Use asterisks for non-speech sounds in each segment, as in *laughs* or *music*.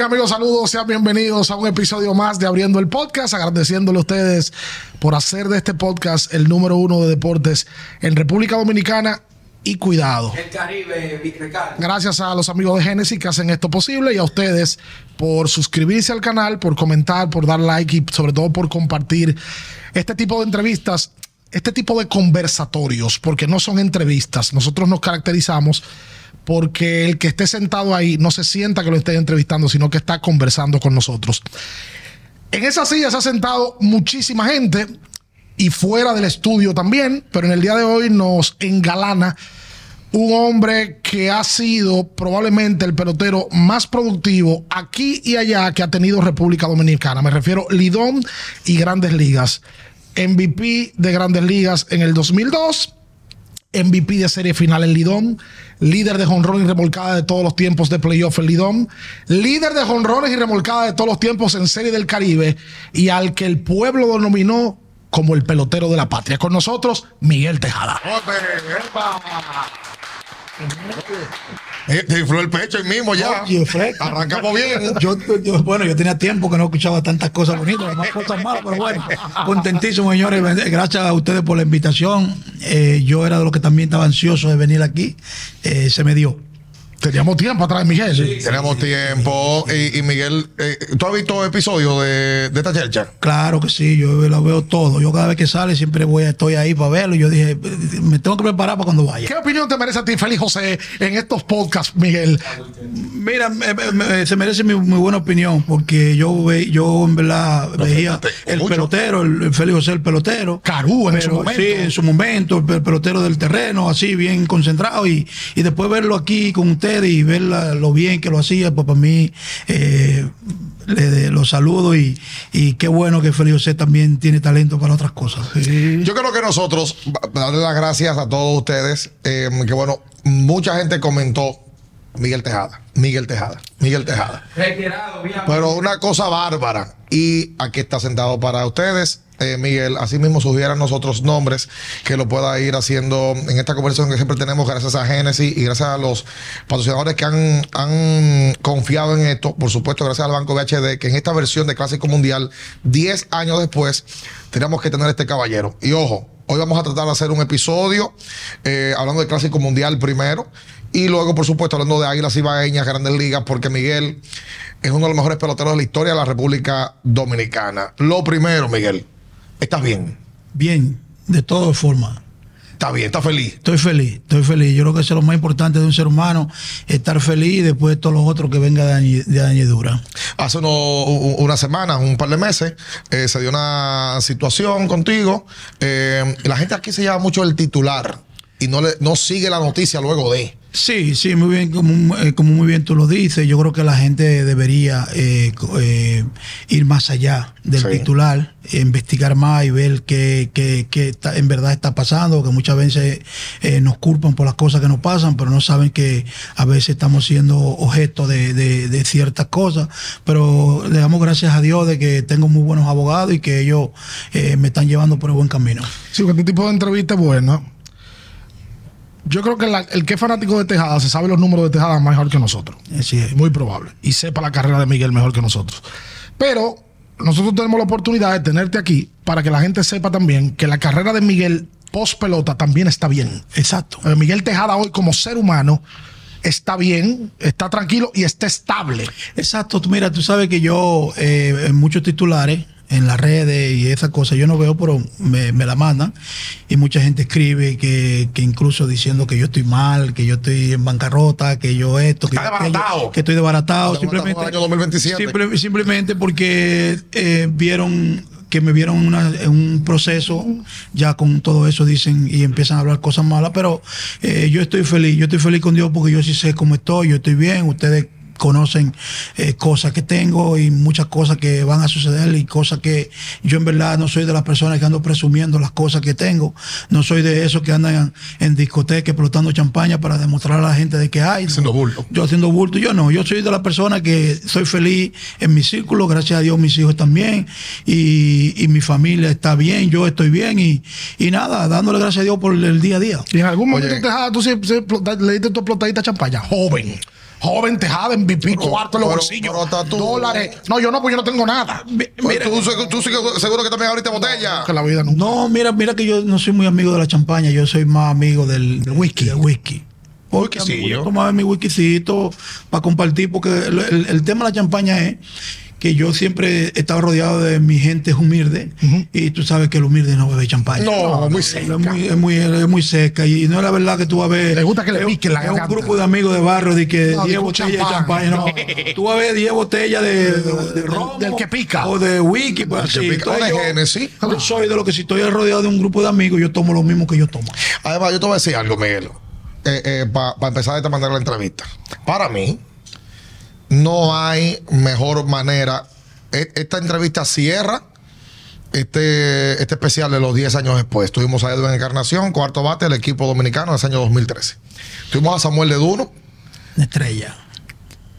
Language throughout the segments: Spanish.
Bien amigos, saludos, sean bienvenidos a un episodio más de Abriendo el Podcast, agradeciéndole a ustedes por hacer de este podcast el número uno de deportes en República Dominicana y cuidado. El Caribe, Ricardo. Gracias a los amigos de Génesis que hacen esto posible y a ustedes por suscribirse al canal, por comentar, por dar like y sobre todo por compartir este tipo de entrevistas, este tipo de conversatorios, porque no son entrevistas. Nosotros nos caracterizamos porque el que esté sentado ahí no se sienta que lo esté entrevistando, sino que está conversando con nosotros. En esa silla se ha sentado muchísima gente y fuera del estudio también, pero en el día de hoy nos engalana un hombre que ha sido probablemente el pelotero más productivo aquí y allá que ha tenido República Dominicana. Me refiero Lidón y Grandes Ligas. MVP de Grandes Ligas en el 2002 MVP de serie final en Lidón, líder de jonrones y remolcada de todos los tiempos de playoff en Lidón, líder de jonrones y remolcada de todos los tiempos en Serie del Caribe y al que el pueblo denominó como el pelotero de la patria. Con nosotros, Miguel Tejada. Eh, te infló el pecho el mismo ya. Oye. Arrancamos bien. Yo, yo- bueno, yo tenía tiempo que no escuchaba tantas cosas bonitas, más cosas malas, pero bueno, contentísimo, señores. Gracias a ustedes por la invitación. Eh, yo era de los que también estaba ansioso de venir aquí. Eh, se me dio. Teníamos tiempo atrás, Miguel. Tenemos tiempo. Y, y Miguel, eh, ¿tú has visto episodios de, de esta chercha? Claro que sí, yo lo veo todo. Yo cada vez que sale siempre voy, estoy ahí para verlo. Yo dije, me tengo que preparar para cuando vaya. ¿Qué opinión te merece a ti, Félix José, en estos podcasts, Miguel? Mira, me- me- me- se merece mi, muy buena opinión porque yo ve, yo en verdad veía el mucho. pelotero, el, el Félix José el pelotero. Carú en su Pero, momento. Sí, en su momento, el pe- pelotero del terreno, así bien concentrado y, y después verlo aquí con ustedes y ver la- lo bien que lo hacía, pues para mí eh, le de- lo saludo y, y qué bueno que Félix José también tiene talento para otras cosas. Yo creo que nosotros, darle las gracias a todos ustedes, eh, que bueno, mucha gente comentó Miguel Tejada, Miguel Tejada, Miguel Tejada. Retirado. Pero una cosa bárbara. Y aquí está sentado para ustedes. Eh, Miguel, así mismo sugieran nosotros nombres que lo pueda ir haciendo en esta conversación que siempre tenemos gracias a Genesis y gracias a los patrocinadores que han, confiado en esto. Por supuesto, gracias al Banco VHD, que en esta versión de Clásico Mundial, 10 años después, tenemos que tener este caballero. Y ojo, hoy vamos a tratar de hacer un episodio eh, hablando de Clásico Mundial primero. Y luego, por supuesto, hablando de Águilas Ibaeñas, Grandes Ligas, porque Miguel es uno de los mejores peloteros de la historia de la República Dominicana. Lo primero, Miguel, ¿estás bien? Bien, de todas formas. ¿Estás bien? ¿Estás feliz? Estoy feliz, estoy feliz. Yo creo que eso es lo más importante de un ser humano, estar feliz y después todos los otros que venga de, de añadidura. Hace uno- una semana, un par de meses, eh, se dio una situación contigo. eh, la gente aquí se lleva mucho el titular y no, le, no sigue la noticia luego de. Sí, sí, muy bien, como, eh, como muy bien tú lo dices. Yo creo que la gente debería eh, eh, ir más allá del Sí. titular, investigar más y ver qué, qué- qué está- en verdad está pasando, que muchas veces eh, nos culpan por las cosas que nos pasan, pero no saben que a veces estamos siendo objeto de, de- de ciertas cosas. Pero le damos gracias a Dios de que tengo muy buenos abogados y que ellos me están llevando por el buen camino. Sí, porque este tipo de entrevista es buena. Yo creo que la- el que es fanático de Tejada se sabe los números de Tejada mejor que nosotros. Así es. Muy probable. Y sepa la carrera de Miguel mejor que nosotros. Pero nosotros tenemos la oportunidad de tenerte aquí para que la gente sepa también que la carrera de Miguel post pelota también está bien. Exacto. Eh, Miguel Tejada hoy como ser humano está bien, está tranquilo y está estable. Exacto, mira, tú sabes que yo eh, en muchos titulares en las redes y esas cosas yo no veo, pero me, me la mandan y mucha gente escribe que, que incluso diciendo que yo estoy mal, que yo estoy en bancarrota, que yo esto, que, Está yo que estoy desbaratado, simplemente, año 2027. simple- simplemente porque eh, vieron que me vieron una- en un proceso ya con todo eso dicen y empiezan a hablar cosas malas, pero eh, yo estoy feliz, yo estoy feliz con Dios porque yo sí sé cómo estoy, yo estoy bien, ustedes conocen eh, cosas que tengo y muchas cosas que van a suceder y cosas que yo en verdad no soy de las personas que ando presumiendo las cosas que tengo, no soy de esos que andan en, en discoteca explotando champaña para demostrar a la gente de que hay. Haciendo bulto. Yo haciendo bulto, yo no, yo soy de las personas que soy feliz en mi círculo, gracias a Dios mis hijos también y, y mi familia está bien, yo estoy bien y, y nada, dándole gracias a Dios por el día a día. Y en algún momento Oye. Tejada, tú sí- sí, le diste tu explotadita champaña, joven. Joven, tejada, MVP, Pero- cuarto en los bolsillos, tú- dólares. No, yo no, pues yo no tengo nada. Pues tú, se- tú que- seguro que también ahorita botella. Que la vida nunca. No, mira, mira que yo no soy muy amigo de la champaña, yo soy más amigo del, del whisky. Del whisky. Porque yo tomaba mi whiskycito para compartir, porque el, el- el tema de la champaña es que yo siempre he estado rodeado de mi gente humilde y tú sabes que el humilde no bebe champaña. No, muy Es seca. muy, es muy, es muy seca y no es la verdad que tú vas a ver. Le gusta que le es- pique la Es un garganta. grupo de amigos de barrio de que No, 10 digo botellas de champán, champaña. No. Tú vas a ver 10 botellas de, de, de romo, del que pica. O de whisky, pues así. pica. O de yo- Genesis. yo soy de lo que si estoy rodeado de un grupo de amigos, yo tomo lo mismo que yo tomo. Además, yo te voy a decir algo, Miguel. Para empezar de esta manera la entrevista. Para mí, no hay mejor manera. E- Esta entrevista cierra este, este especial de los 10 años después. Tuvimos a Edwin Encarnación, cuarto bate del equipo dominicano ese año 2013. Tuvimos a Samuel de Duno, Una estrella,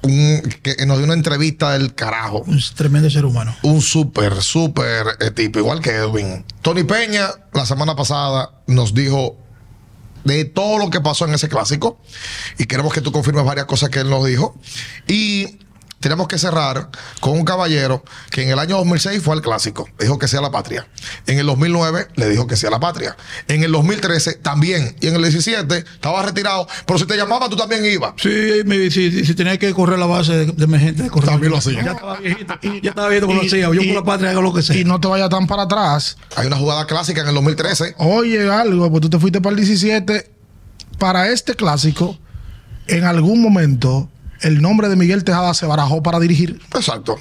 un- que nos dio una entrevista del carajo. un tremendo ser humano. un súper, súper eh, tipo, igual que Edwin. Tony Peña, la semana pasada, nos dijo de todo lo que pasó en ese clásico. Y queremos que tú confirmes varias cosas que él nos dijo. Y tenemos que cerrar con un caballero que en el año 2006 fue al clásico. Dijo que sea la patria. En el 2009 le dijo que sea la patria. En el 2013 también. Y en el 17 estaba retirado. Pero si te llamaba, tú también ibas. Sí, me- si, si- si tenía que correr la base de, de emergente, de correr. También lo hacía. Ya estaba viejito, ya estaba viejito cuando lo hacía. Yo y- por la patria hago lo que sea. Y no te vayas tan para atrás. Hay una jugada clásica en el 2013. Oye, algo, pues tú te fuiste para el 17. Para este clásico, en algún momento, el nombre de Miguel Tejada se barajó para dirigir. Exacto.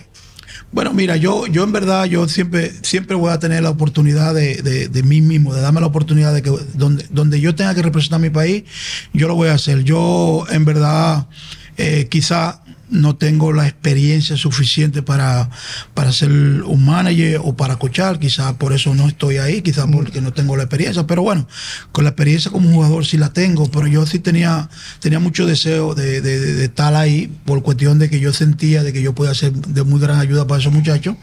Bueno, mira, yo, yo en verdad, yo siempre, siempre voy a tener la oportunidad de, de, de mí mismo, de darme la oportunidad de que donde, donde yo tenga que representar mi país, yo lo voy a hacer. Yo, en verdad, eh, quizá no tengo la experiencia suficiente para, para ser un manager o para coachar, quizás por eso no estoy ahí, quizás porque no tengo la experiencia, pero bueno, con la experiencia como jugador sí la tengo, pero yo sí tenía, tenía mucho deseo de, de- de- de estar ahí por cuestión de que yo sentía de que yo podía ser de muy gran ayuda para esos muchachos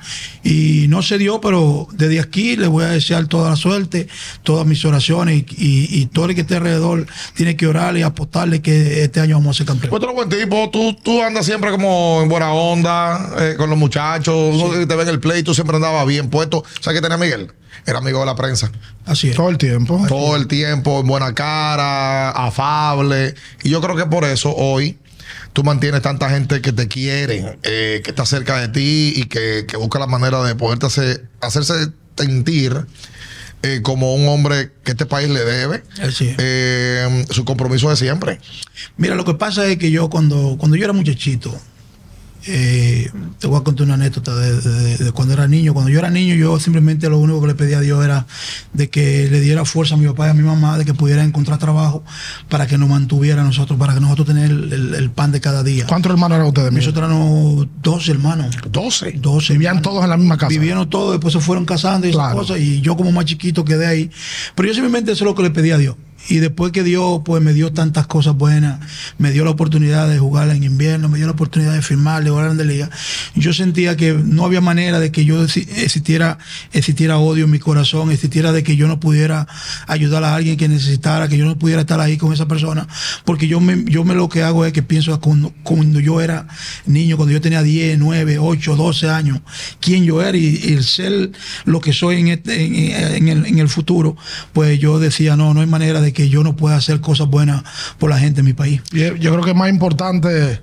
y no se dio, pero desde aquí les voy a desear toda la suerte, todas mis oraciones y, y- y todo el que esté alrededor tiene que orar y apostarle que este año vamos a ser campeones. Tú eres buen tipo, tú, tú andas siempre como en buena onda eh, con los muchachos, uno te ve en el play, tú siempre andabas bien puesto. ¿Sabes qué tenía Miguel? Era amigo de la prensa. Así es. Todo el tiempo. Todo el tiempo, en buena cara, afable. Y yo creo que por eso hoy tú mantienes tanta gente que te quiere, eh, que está cerca de ti y que, que busca la manera de poderte hacer, hacerse sentir eh, como un hombre que este país le debe. Eh, su compromiso de siempre. Mira, lo que pasa es que yo cuando, cuando yo era muchachito, eh, te voy a contar una anécdota de, de- de cuando era niño. Cuando yo era niño, yo simplemente lo único que le pedía a Dios era de que le diera fuerza a mi papá y a mi mamá, de que pudiera encontrar trabajo para que nos mantuviera a nosotros, para que nosotros tener el, el- el pan de cada día. ¿Cuántos hermanos eran ustedes? Nosotros éramos 12 hermanos. 12. 12 Vivían hermanos. todos en la misma casa. Vivieron todos, después se fueron casando y esas Claro. cosas, y yo como más chiquito quedé ahí. Pero yo simplemente eso es lo que le pedí a Dios. Y después que Dios pues me dio tantas cosas buenas, me dio la oportunidad de jugar en invierno, me dio la oportunidad de firmar, de jugar en la liga, yo sentía que no había manera de que yo exi- existiera, existiera odio en mi corazón, existiera de que yo no pudiera ayudar a alguien que necesitara, que yo no pudiera estar ahí con esa persona, porque yo me, yo me lo que hago es que pienso cuando, cuando yo era niño, cuando yo tenía 10, 9, 8, 12 años, quién yo era y, el ser lo que soy este, en el, en el futuro, pues yo decía, no, no hay manera de que yo no pueda hacer cosas buenas por la gente en mi país. Y Yo creo que es más importante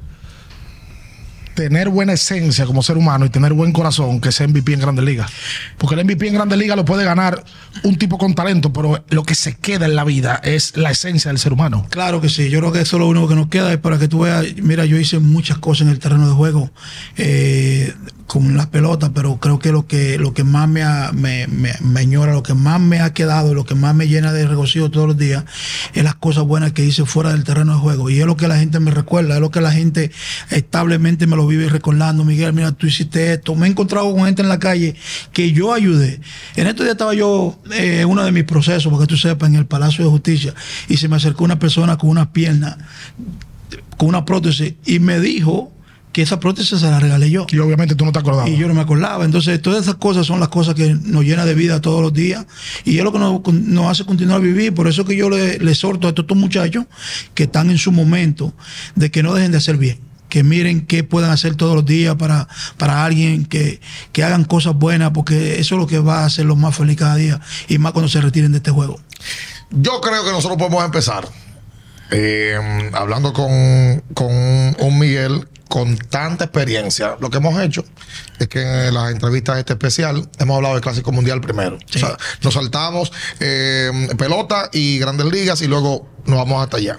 tener buena esencia como ser humano y tener buen corazón que ser MVP en Grandes Ligas. Porque el MVP en Grandes Ligas lo puede ganar un tipo con talento, pero lo que se queda en la vida es la esencia del ser humano. Claro que sí, yo creo que eso es lo único que nos queda, es para que tú veas, mira, yo hice muchas cosas en el terreno de juego eh, con las pelotas, pero creo que lo que lo que más me, ha- me, me, lo que más me ha quedado, lo que más me llena de regocijo todos los días, es las cosas buenas que hice fuera del terreno de juego. Y es lo que la gente me recuerda, es lo que la gente establemente me lo vive recordando. Miguel, mira, tú hiciste esto. Me he encontrado con gente en la calle que yo ayudé. En estos días estaba yo eh, en uno de mis procesos, porque tú sepas, en el Palacio de Justicia, y se me acercó una persona con una pierna con una prótesis y me dijo que esa prótesis se la regalé yo. Y obviamente tú no te acordabas. Y yo no me acordaba. Entonces, todas esas cosas son las cosas que nos llenan de vida todos los días. Y es lo que nos, nos hace continuar a vivir. Por eso que yo le, le exhorto a estos muchachos que están en su momento de que no dejen de hacer bien. Que miren qué puedan hacer todos los días para, para alguien, que, que hagan cosas buenas, porque eso es lo que va a hacerlos más feliz cada día. Y más cuando se retiren de este juego. Yo creo que nosotros podemos empezar eh, hablando con, con un Miguel con tanta experiencia. Lo que hemos hecho es que en las entrevistas de este especial hemos hablado del Clásico Mundial primero. O sea, nos saltamos eh, pelota y grandes ligas y luego nos vamos hasta allá.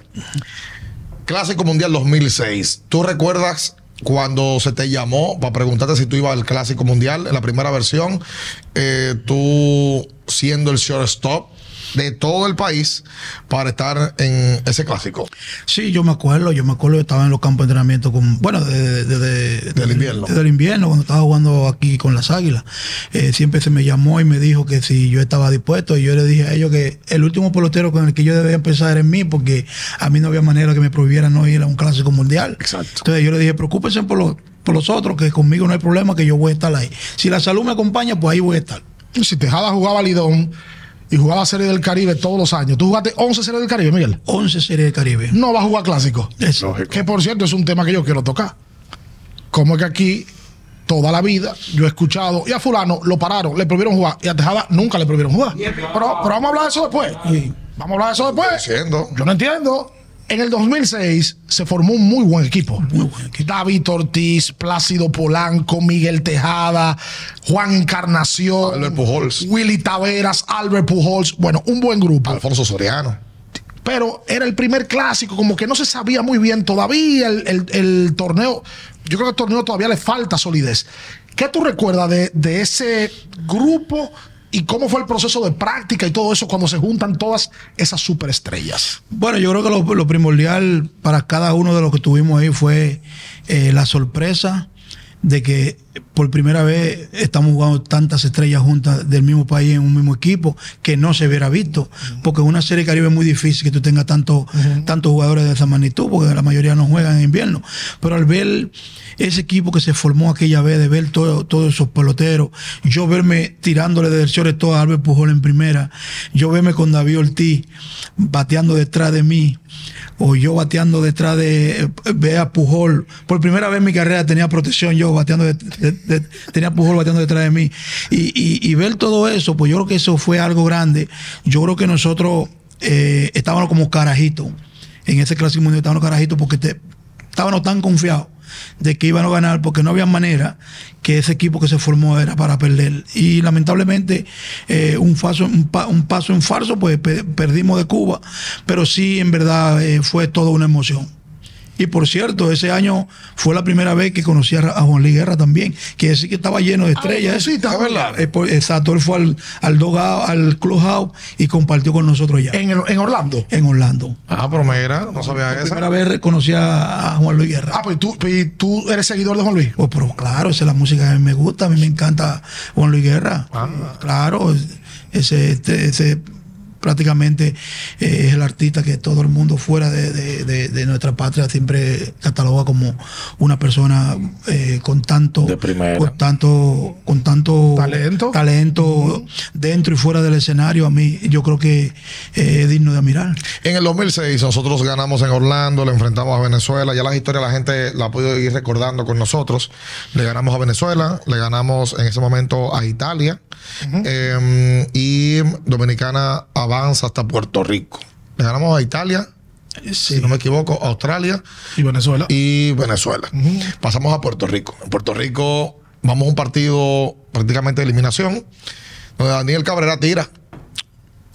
Clásico Mundial 2006. ¿Tú recuerdas cuando se te llamó para preguntarte si tú ibas al Clásico Mundial en la primera versión? eh, tú siendo el shortstop de todo el país para estar en ese clásico. Sí, yo me acuerdo, yo me acuerdo que estaba en los campos de entrenamiento con, bueno, desde de, de, Del invierno. Desde el invierno, cuando estaba jugando aquí con las águilas. Eh, siempre se me llamó y me dijo que si yo estaba dispuesto, y yo le dije a ellos que el último pelotero con el que yo debía empezar era en mí, porque a mí no había manera que me prohibiera no ir a un clásico mundial. Exacto. Entonces yo le dije, preocúpense por los, por los otros, que conmigo no hay problema, que yo voy a estar ahí. Si la salud me acompaña, pues ahí voy a estar. Si Tejada jugaba Lidón y jugaba Serie del Caribe todos los años, tú jugaste 11 Series del Caribe, Miguel. 11 series de Caribe. No va a jugar clásico. Eso. Que por cierto es un tema que yo quiero tocar. Como es que aquí toda la vida yo he escuchado y a fulano lo pararon, le prohibieron jugar y a Tejada nunca le prohibieron jugar. Pero, pero vamos a hablar de eso después. Vamos a hablar de eso después. Yo no entiendo. En el 2006 se formó un muy buen equipo. Muy buen equipo. David Ortiz, Plácido Polanco, Miguel Tejada, Juan Encarnación, Albert Pujols. Willy Taveras, Albert Pujols. Bueno, un buen grupo Alfonso Soriano. pero era el primer clásico, como que no se sabía muy bien todavía el, el- el torneo. Yo creo que el torneo todavía le falta solidez. ¿Qué tú recuerdas de, de ese grupo y cómo fue el proceso de práctica y todo eso cuando se juntan todas esas superestrellas? Bueno, yo creo que lo, primordial para cada uno de los que tuvimos ahí fue eh, la sorpresa de que por primera vez estamos jugando tantas estrellas juntas del mismo país en un mismo equipo que no se hubiera visto. Porque en una serie Caribe es muy difícil que tú tengas tanto, tantos jugadores de esa magnitud, porque la mayoría no juegan en invierno. Pero al ver ese equipo que se formó aquella vez, de ver todo- todos esos peloteros, yo verme tirándole del shortstop a Albert Pujol en primera, yo verme con David Ortiz bateando detrás de mí, o yo bateando detrás de eh, ve a Pujol. Por primera vez en mi carrera tenía protección yo bateando de- tenía Pujol bateando detrás de mí. Y, ver todo eso, pues yo creo que eso fue algo grande. Yo creo que nosotros eh, estábamos como carajitos. En ese clásico mundial estábamos carajitos porque te- estábamos tan confiados de que iban a ganar porque no había manera que ese equipo que se formó era para perder. Y lamentablemente eh, un, paso, un, pa- un paso en falso, pues pe- perdimos de Cuba, pero sí en verdad eh, fue toda una emoción. Y por cierto, ese año fue la primera vez que conocí a, Juan Luis Guerra también, que decir que estaba lleno de estrellas. sí, está verdad. Eh, por- exacto, él fue al, al, doghouse, al clubhouse y compartió con nosotros ya en, En, el- en Orlando. Orlando. Ah, pero mira, no sabía La esa. primera vez conocí a, a Juan Luis Guerra. Ah, pues tú, pues tú eres seguidor de Juan Luis. Oh, pero claro, esa es la música que a mí me gusta, a mí me encanta Juan Luis Guerra. Ah. Claro, ese, este- ese prácticamente eh, es el artista que todo el mundo fuera de, de- de- de nuestra patria siempre cataloga como una persona eh, con tanto con tanto con tanto Talento. talento dentro y fuera del escenario a mí yo creo que eh, es digno de admirar En el 2006 nosotros ganamos en Orlando, le enfrentamos a Venezuela. Ya las historias la gente la ha podido ir recordando con nosotros. Le ganamos a Venezuela, le ganamos en ese momento a Italia eh, y Dominicana avanza hasta Puerto Rico. Le ganamos a Italia, si no me equivoco, a Australia Y Venezuela. y Venezuela. Pasamos a Puerto Rico. En Puerto Rico vamos a un partido prácticamente de eliminación, donde Daniel Cabrera tira.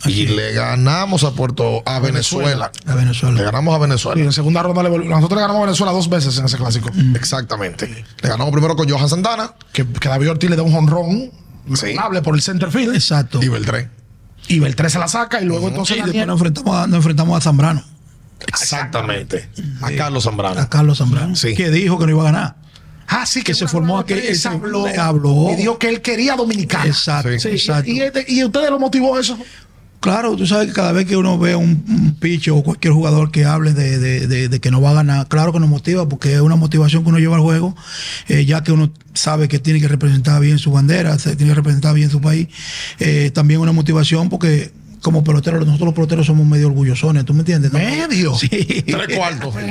Y le ganamos a Puerto, a Venezuela. a Le Venezuela ganamos a Y Venezuela. en segunda ronda le nosotros le ganamos a Venezuela dos veces en ese clásico. Exactamente. Le ganamos primero con Johan Santana Que, que David Ortiz le da un jonrón Sí. hable por el center field. exacto y Beltrán. Y Beltré se la saca y luego entonces y después nos enfrentamos a, nos enfrentamos a Zambrano Exactamente. A Carlos Zambrano. a Carlos Zambrano Sí. que dijo que no iba a ganar Ah, sí, que se formó aquel- ese- habló, habló. Y dijo que él quería Dominicana. exacto Sí. exacto Y, y, y ustedes lo motivó eso. Claro, tú sabes que cada vez que uno ve un, un picho o cualquier jugador que hable de, de- que no va a ganar, claro que nos motiva porque es una motivación que uno lleva al juego, eh, ya que uno sabe que tiene que representar bien su bandera, tiene que representar bien su país. Eh, también una motivación porque como peloteros, nosotros los peloteros somos medio orgullosones, ¿tú me entiendes? no? ¿Medio? Sí. Tres cuartos. *laughs*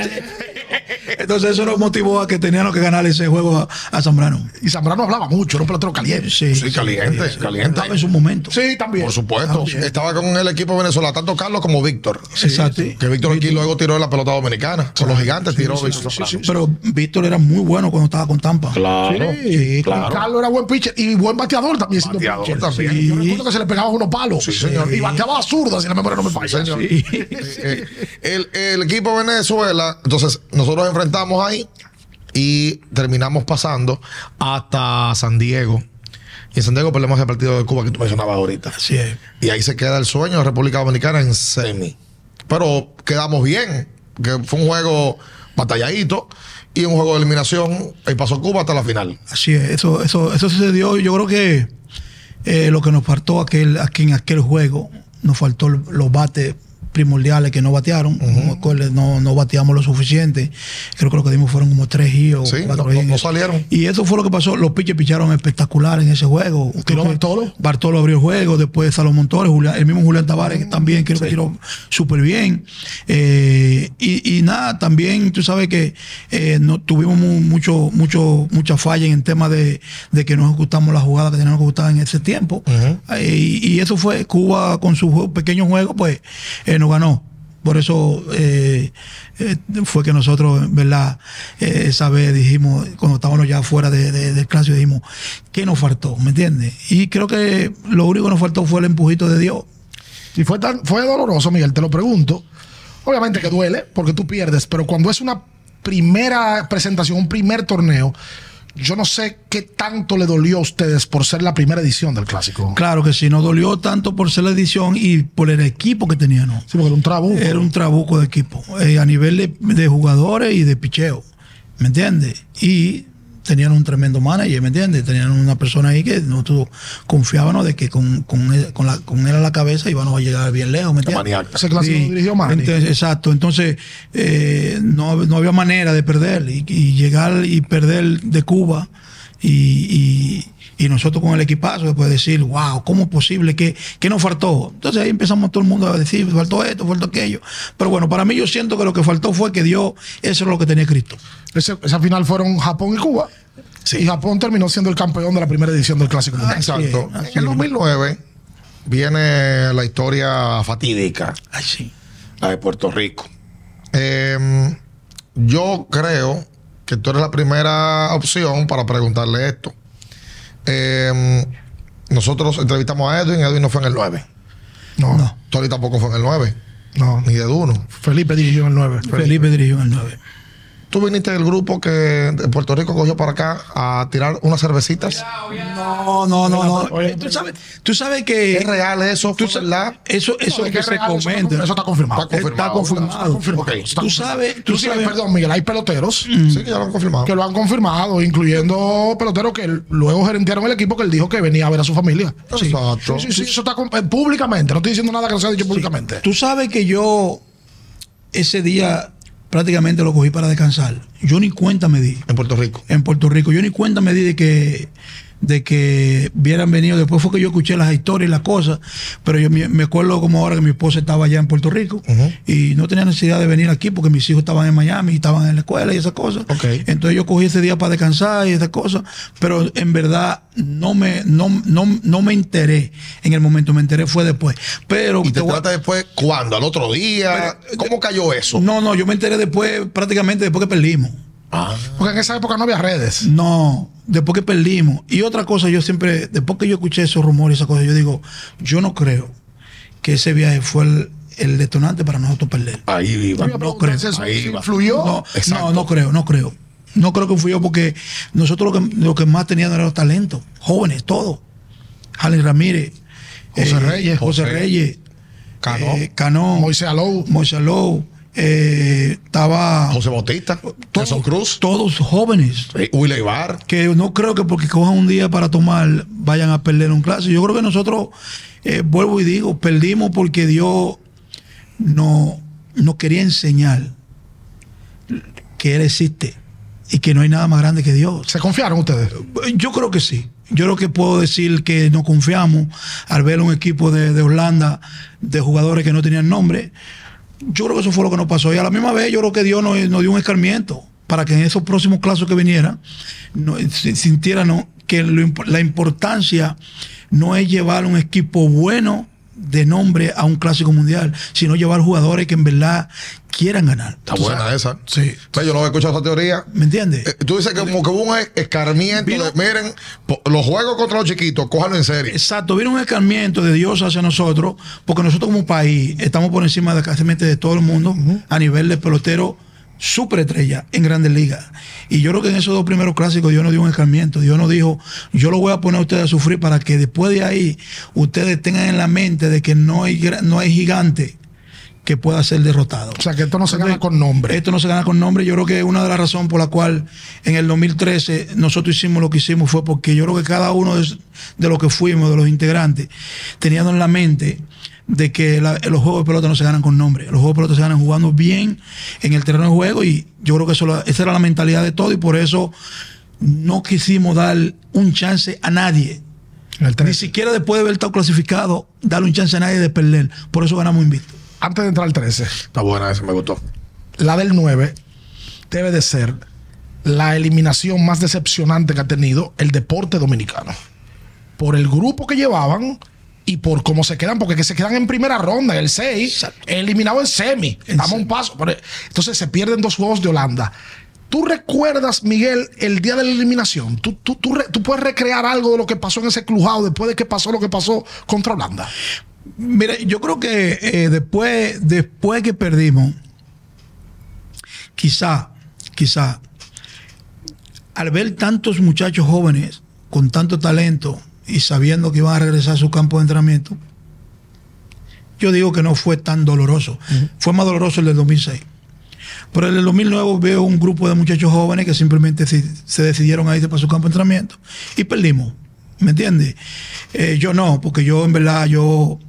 Entonces eso nos motivó a que teníamos que ganar ese juego a, a Zambrano. Y Zambrano hablaba mucho, era un pelotero caliente. Sí, Sí, caliente, caliente. Estaba en su momento. Sí, también. Por supuesto. También. Estaba con el equipo venezolano, tanto Carlos como Víctor. Exacto. Que Víctor aquí luego tiró en la pelota dominicana. Con los gigantes tiró Víctor. Pero Víctor era muy bueno cuando estaba con Tampa. Claro. Sí, claro. Carlos era buen pitcher y buen bateador también. siendo Bateador también. Sí. Yo recuerdo que se le pegaba unos palos. Sí, señor. Y bateaba zurda, si la memoria no me falla. Señor. *laughs* Sí. Eh, el, el equipo de Venezuela, entonces nosotros nos enfrentamos ahí y terminamos pasando hasta San Diego. Y en San Diego perdemos el partido de Cuba que tú mencionabas ahorita. Así es. Y ahí se queda el sueño de República Dominicana en semi. Pero quedamos bien, que fue un juego batalladito y un juego de eliminación. Ahí pasó Cuba hasta la final. Así es. Eso, eso, eso sucedió. Yo creo que eh, lo que nos faltó aquel, aquí en aquel juego, nos faltó los bates primordiales que no batearon. No no, no bateamos lo suficiente. Creo que lo que dimos fueron como tres y o Sí, cuatro no- salieron. Y eso fue lo que pasó. Los pitchers picharon espectacular en ese juego. ¿Tiró Bartolo? Bartolo abrió el juego, después Salomón Torres, Julián- el mismo Julián Tavares que también creo que tiró súper bien. Eh, y, y nada, también tú sabes que eh, no, tuvimos mu- mucho, mucho, mucha falla en el tema de, de que no ejecutamos la jugada que teníamos que ejecutar en ese tiempo. Eh, y, y eso fue Cuba con su jue- pequeño juego, pues eh, ganó. Por eso eh, eh, fue que nosotros, ¿verdad? Eh, esa vez dijimos, cuando estábamos ya fuera de, de- del clásico, dijimos, ¿qué nos faltó? ¿Me entiendes? Y creo que lo único que nos faltó fue el empujito de Dios. Y fue tan, fue doloroso, Miguel, te lo pregunto. Obviamente que duele, porque tú pierdes, pero cuando es una primera presentación, un primer torneo, yo no sé qué tanto le dolió a ustedes por ser la primera edición del clásico. Claro que sí, nos dolió tanto por ser la edición y por el equipo que teníamos. Sí, porque era un trabuco. Era un trabuco de equipo, eh, a nivel de, de jugadores y de picheo, ¿me entiendes? Y tenían un tremendo manager, ¿me entiendes? Tenían una persona ahí que nosotros confiábamos de que con, con, él, con, la- con él a la cabeza íbamos a llegar bien lejos, ¿me entiendes? Ese clásico lo dirigió Manny. Entonces, exacto, entonces eh, no, no había manera de perder y, y llegar y perder de Cuba y, y- y nosotros con el equipazo después decir, wow, ¿cómo es posible? ¿Qué, qué nos faltó? Entonces ahí empezamos todo el mundo a decir, faltó esto, faltó aquello. Pero bueno, para mí yo siento que lo que faltó fue que Dios, eso es lo que tenía Cristo. Ese- esa final fueron Japón y Cuba. Y Japón terminó siendo el campeón de la primera edición del clásico mundial. Exacto. en el es. 2009 viene la historia fatídica, Ay, sí. la de Puerto Rico. Eh, yo creo que tú eres la primera opción para preguntarle esto. Eh, nosotros entrevistamos a Edwin, Edwin no fue en el 9. No, no. No. Tony tampoco fue en el 9, ni de uno. Felipe dirigió en el 9. Felipe dirigió en el 9. Tú viniste del grupo que de Puerto Rico cogió para acá a tirar unas cervecitas. No, no, no, no. Oye, tú, sabes, tú sabes que... ¿Es real eso? Tú. Eso, eso No, es que se real, eso está- comenta. Eso está confirmado. Está confirmado. Está confirmado. Está confirmado. Ok. Eso está Tú sabes, tú sabes. perdón, Miguel, hay peloteros Sí, que ya lo han confirmado. que lo han confirmado, incluyendo peloteros que luego gerentearon el equipo que él dijo que venía a ver a su familia. Exacto. Sí, sí, sí, eso está eh, públicamente. No estoy diciendo nada que no se ha dicho públicamente. Tú sabes que yo ese día prácticamente lo cogí para descansar. Yo ni cuenta me di En Puerto Rico. en Puerto Rico. Yo ni cuenta me di de que de que hubieran venido. Después fue que yo escuché las historias y las cosas, pero yo me me acuerdo como ahora que mi esposa estaba allá en Puerto Rico y no tenía necesidad de venir aquí porque mis hijos estaban en Miami y estaban en la escuela y esas cosas. Entonces yo cogí ese día para descansar y esas cosas, pero en verdad no me, no, no, no me enteré en el momento, me enteré fue después. Pero ¿Y te te trata después cuándo? ¿Al otro día? ¿Cómo cayó eso? no, no, yo me enteré después, prácticamente después que perdimos. Ah, Porque en esa época no había redes. No, después que perdimos. Y otra cosa, yo siempre, después que yo escuché esos rumores y esas cosas, yo digo, yo no creo que ese viaje fue el, el detonante para nosotros perder. ahí iba. Iba no creo. eso Ahí va. influyó. No, no, no creo, no creo. No creo que fui yo porque nosotros lo que, lo que más teníamos eran los talentos, jóvenes, todos. Jalín Ramírez, José Reyes. José José. Reyes, Cano. eh, Cano, Moisés Alou. Moisés Alou, eh, estaba José Bautista, Nelson Cruz, todos jóvenes. eh, Willy Ibar. que no creo que porque cojan un día para tomar vayan a perder un clásico. Yo creo que nosotros, eh, vuelvo y digo, perdimos porque Dios no, no quería enseñar que Él existe y que no hay nada más grande que Dios. ¿Se confiaron ustedes? Yo creo que sí. Yo creo que puedo decir que nos confiamos al ver un equipo de, de Holanda de jugadores que no tenían nombre. Yo creo que eso fue lo que nos pasó. Y a la misma vez yo creo que Dios nos, dio un escarmiento para que en esos próximos clases que vinieran no, si- sintiéramos que la importancia no es llevar un equipo bueno de nombre a un clásico mundial, sino llevar jugadores que en verdad quieran ganar. Está buena esa. Sí. O sea, yo no he escuchado esa teoría. ¿Me entiendes? Eh, Tú dices que como que hubo un escarmiento Vino- de, miren, los juegos contra los chiquitos, cójanlo en serio. Exacto, viene un escarmiento de Dios hacia nosotros, porque nosotros como país estamos por encima de casi de todo el mundo a nivel de pelotero superestrella en grandes ligas. Y yo creo que en esos dos primeros clásicos Dios nos dio un escarmiento. Dios nos dijo, yo lo voy a poner a ustedes a sufrir para que después de ahí ustedes tengan en la mente de que no hay, no hay gigante que pueda ser derrotado. O sea, que esto no se gana con nombre. Esto no se gana con nombre. Yo creo que una de las razones por la cual en el 2013 nosotros hicimos lo que hicimos fue porque yo creo que cada uno de, de los que fuimos, de los integrantes, teníamos en la mente de que la- los juegos de pelota no se ganan con nombre. Los juegos de pelota se ganan jugando bien en el terreno de juego y yo creo que eso, esa era la mentalidad de todo y por eso no quisimos dar un chance a nadie. Ni 13. siquiera después de haber estado clasificado, darle un chance a nadie de perder. Por eso ganamos invicto. Antes de entrar al 13, Está buena esa, me gustó. la del 9 debe de ser la eliminación más decepcionante que ha tenido el deporte dominicano. Por el grupo que llevaban y por cómo se quedan, porque que se quedan en primera ronda, en el 6, Exacto. eliminado en semi. En Damos semi. un paso. Entonces se pierden dos juegos de Holanda. ¿Tú recuerdas, Miguel, el día de la eliminación? ¿Tú, tú, tú puedes recrear algo de lo que pasó en ese clujado después de que pasó lo que pasó contra Holanda? Mira, yo creo que eh, después, después que perdimos, quizá, quizá, al ver tantos muchachos jóvenes con tanto talento y sabiendo que iban a regresar a su campo de entrenamiento, yo digo que no fue tan doloroso. Fue más doloroso el del 2006. Pero en el 2009 veo un grupo de muchachos jóvenes que simplemente se, se decidieron a irse para su campo de entrenamiento y perdimos. ¿Me entiendes? Eh, yo no, porque yo en verdad yo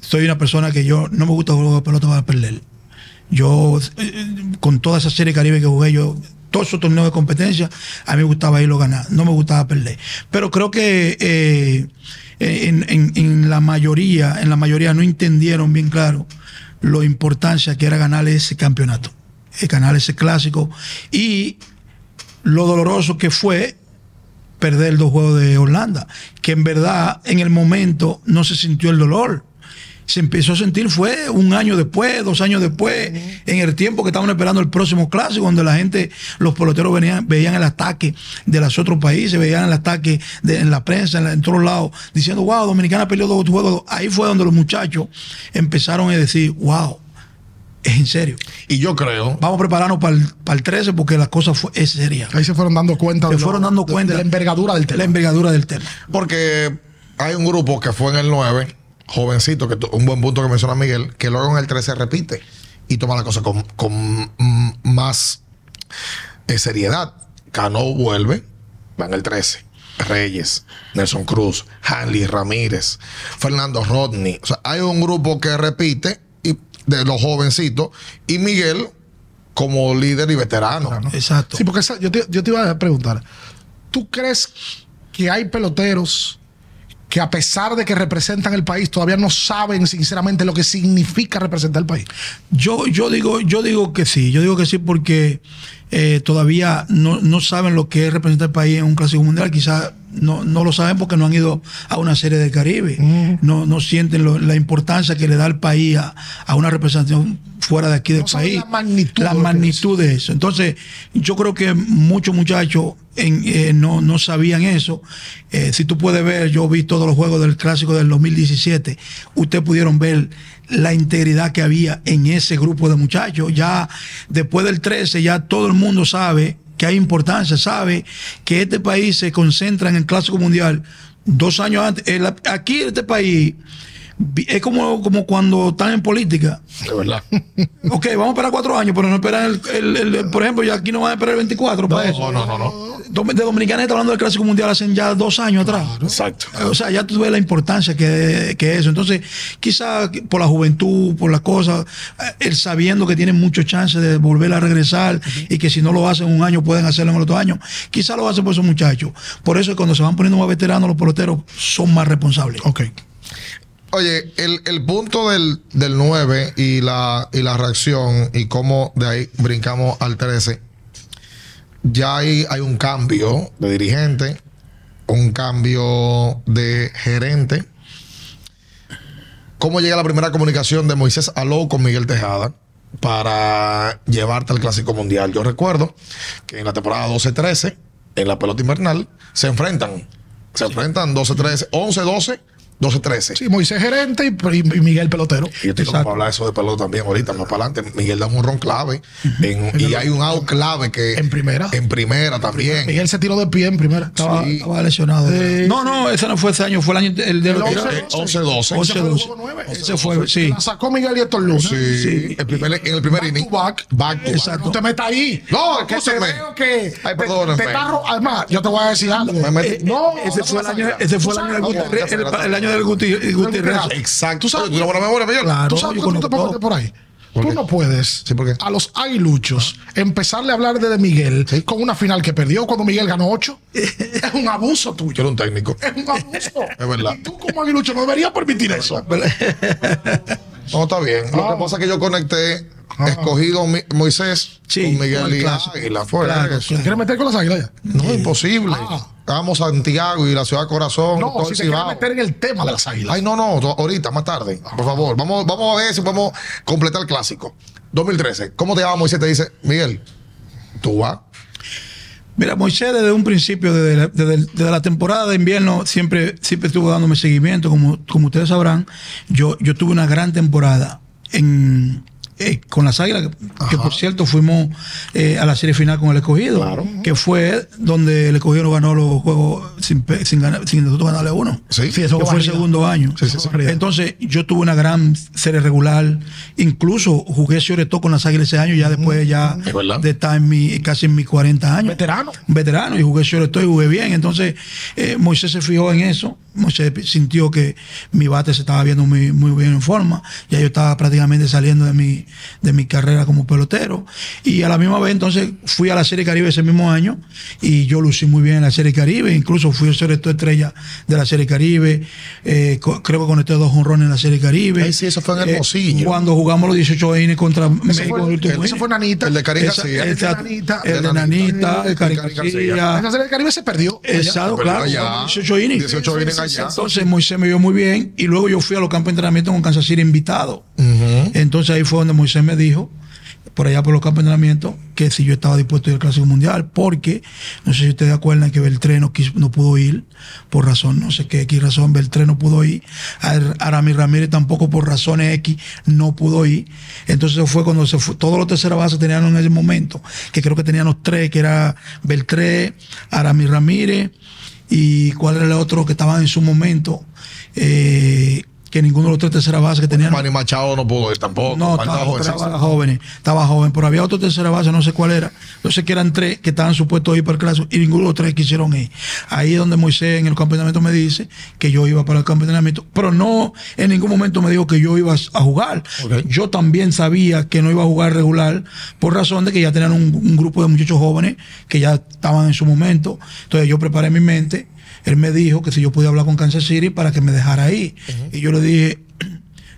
soy una persona que yo no me gusta jugar pelota para perder. Yo, eh, con toda esa serie Caribe que jugué, yo, todos esos torneos de competencia, a mí me gustaba irlo a ganar, no me gustaba perder. Pero creo que eh, en, en- la mayoría, en la mayoría no entendieron bien claro lo importancia que era ganar ese campeonato, eh, ganar ese clásico y lo doloroso que fue perder dos juegos de Holanda, que en verdad en el momento no se sintió el dolor. Se empezó a sentir fue un año después, dos años después, en el tiempo que estaban esperando el próximo clásico, donde la gente, los peloteros venían, veían el ataque de los otros países, veían el ataque de- en la prensa, en, la- en todos lados, diciendo, wow, Dominicana perdió dos juegos. Ahí fue donde los muchachos empezaron a decir, wow, es en serio. Y yo creo, Vamos a prepararnos para el, para el 13 porque la cosa fue, es seria. Ahí se fueron dando cuenta, Se de, lo- fueron dando de- cuenta de la envergadura del tema. La envergadura del tema. porque hay un grupo que fue en el 9, jovencito, que un buen punto que menciona Miguel, que luego en el 13 repite y toma la cosa con, con mm, más eh, seriedad. Cano vuelve, va en el 13. Reyes, Nelson Cruz, Hanley Ramírez, Fernando Rodney. O sea, hay un grupo que repite y, de los jovencitos y Miguel como líder y veterano. Exacto. Sí, porque esa- yo, te, yo te iba a preguntar, ¿tú crees que hay peloteros que a pesar de que representan el país todavía no saben sinceramente lo que significa representar el país? Yo, yo digo, yo digo que sí, yo digo que sí porque eh, todavía no, no saben lo que es representar el país en un clásico mundial, quizás no, no lo saben porque no han ido a una serie del Caribe, no, no sienten lo- la importancia que le da el país a, a una representación fuera de aquí del No país. la magnitud La de magnitud eso. Entonces, yo creo que muchos muchachos en- eh, no, no sabían eso. Eh, si tú puedes ver, yo vi todos los juegos del clásico del 2017, ustedes pudieron ver la integridad que había en ese grupo de muchachos. Ya después del 13, ya todo el mundo sabe que hay importancia, sabe que este país se concentra en el clásico mundial dos años antes. Aquí este país es como, como cuando están en política. De verdad. *laughs* Ok, vamos a esperar cuatro años, pero no esperan el, el- el- por ejemplo, ya aquí no van a esperar el 24 para eso. No, no, no, no. De Dominicana está hablando del Clásico Mundial hace ya dos años atrás. Exacto. O sea, ya tú ves la importancia que, que eso. Entonces, quizá por la juventud, por las cosas, eh, él sabiendo que tienen muchos chances de volver a regresar y que si no lo hacen un año pueden hacerlo en el otro año, quizá lo hacen por esos muchachos. Por eso cuando se van poniendo más veteranos, los peloteros son más responsables. Ok. Oye, el, el punto del, del 9 y la, y la reacción y cómo de ahí brincamos al 13, ya hay, un cambio de dirigente, un cambio de gerente. ¿Cómo llega la primera comunicación de Moisés Alou con Miguel Tejada para llevarte al Clásico Mundial? Yo recuerdo que en la temporada 12-13, en la pelota invernal, se enfrentan. Se enfrentan 12-13, 11-12, 12-13. Sí, Moisés gerente y, y Miguel pelotero. Y yo estoy como Exacto. para hablar de eso de pelota también ahorita, más para adelante. Miguel da un ron clave. en- y hay un out clave que. En primera. En primera también. Miguel se tiró de pie en primera. Estaba, Sí. estaba lesionado. Sí, no, no, ese no fue ese año, fue el año el de El los 11, Eh, 11-12. 11, Ese fue el 12. juego nueve. Ese fue, sí. La sacó Miguel y Héctor Luna. Sí. Sí. El primer, en el primer Back inning. to back. Back to back. Exacto. No te metas ahí. No, que te veo que. Ay, te- te está ro- Además, yo te voy a decir algo. Me metí- no, Ese fue el a año, ese fue el año el año del Guti. Exacto. Tú sabes- ¿Tú tienes buena memoria, Miguel? Claro. Tú sabes yo que tú te meter por ahí. ¿Por Tú qué? no puedes Sí, a los aguiluchos empezarle a hablar de, de Miguel con una final que perdió cuando Miguel ganó 8. *laughs* es un abuso Yo tuyo. era un técnico. Es un abuso. *laughs* Es verdad. Y tú como aguilucho no deberías permitir eso. *laughs* No, está bien. Lo que pasa es que yo conecté escogido Mi- Moisés Sí, con Miguel el y clásico. Águila. Fue Claro, eso. claro. ¿Quieres meter con las águilas ya? No, imposible. Ah. Vamos a Santiago y la ciudad corazón. No, todo si te quieres meter en el tema de las águilas. Ay, no, no, ahorita, más tarde, por favor. Vamos, vamos a ver si podemos completar el clásico. 2013. ¿Cómo te llama Moisés? Te dice, Miguel, tú vas. Mira, Moisés desde un principio, desde la, desde la temporada de invierno, siempre, siempre estuvo dándome seguimiento. Como, como ustedes sabrán, yo, yo tuve una gran temporada en, eh, con las águilas, que, que, por cierto fuimos eh, a la serie final con el escogido, que fue donde el escogido no ganó los juegos sin, pe- sin, ganar, sin nosotros ganarle uno. Sí. Sí, eso que fue el segundo año. Sí, sí, sí. Entonces, yo tuve una gran serie regular. Incluso jugué sobre todo con las águilas ese año, ya después ya Es de estar en mi, casi en mis 40 años Veterano. veterano y jugué sobre todo y jugué bien. Entonces, eh, Moisés se fijó en eso. Moisés sintió que mi bate se estaba viendo muy, muy bien en forma. Ya yo estaba prácticamente saliendo de mi, de mi carrera como pelotero. Y a la misma vez, entonces, fui a la Serie Caribe ese mismo año y yo lucí muy bien en la Serie Caribe. Incluso fui el todo estrella de la Serie Caribe. Eh, creo que conecté dos honrones en la Serie Caribe. Ay, sí, eso fue en Eh, Hermosillo. cuando jugamos los 18 innings contra Ese México fue, el ese inning. fue Nanita. El de Karim García. exacto. Nanita. El de De Nanita. El García. Esa serie Caribe se perdió. Exacto, claro. allá, fueron 18 innings. 18 innings allá. Entonces Moisés me vio muy bien y luego yo fui a los campos de entrenamiento con Kansas City invitado. Entonces ahí fue donde Moisés me dijo, por allá por los campos de entrenamiento, que si yo estaba dispuesto a ir al Clásico Mundial, porque no sé si ustedes acuerdan que Beltré no, quiso- no pudo ir por razón, no sé qué, qué razón, Beltré no pudo ir, Ar- Aramis Ramírez tampoco por razones X no pudo ir. Entonces fue cuando se fue, todos los terceras bases tenían en ese momento, que creo que tenían los tres, que era Beltré, Aramis Ramírez, y cuál era el otro que estaban en su momento, eh, que ninguno de los tres terceras bases que tenían. Manny Machado no pudo ir tampoco. No, estaba, joven, estaba joven, estaba joven, pero había otro tercera base, no sé cuál era. No sé que eran tres que estaban supuestos a ir para el clásico y ninguno de los tres quisieron ir. Ahí es donde Moisés en el campeonato me dice que yo iba para el campeonato, pero no en ningún momento me dijo que yo iba a jugar. Yo también sabía que no iba a jugar regular por razón de que ya tenían un, un grupo de muchachos jóvenes que ya estaban en su momento. Entonces yo preparé mi mente. Él me dijo que si yo podía hablar con Kansas City para que me dejara ahí. Y yo le dije,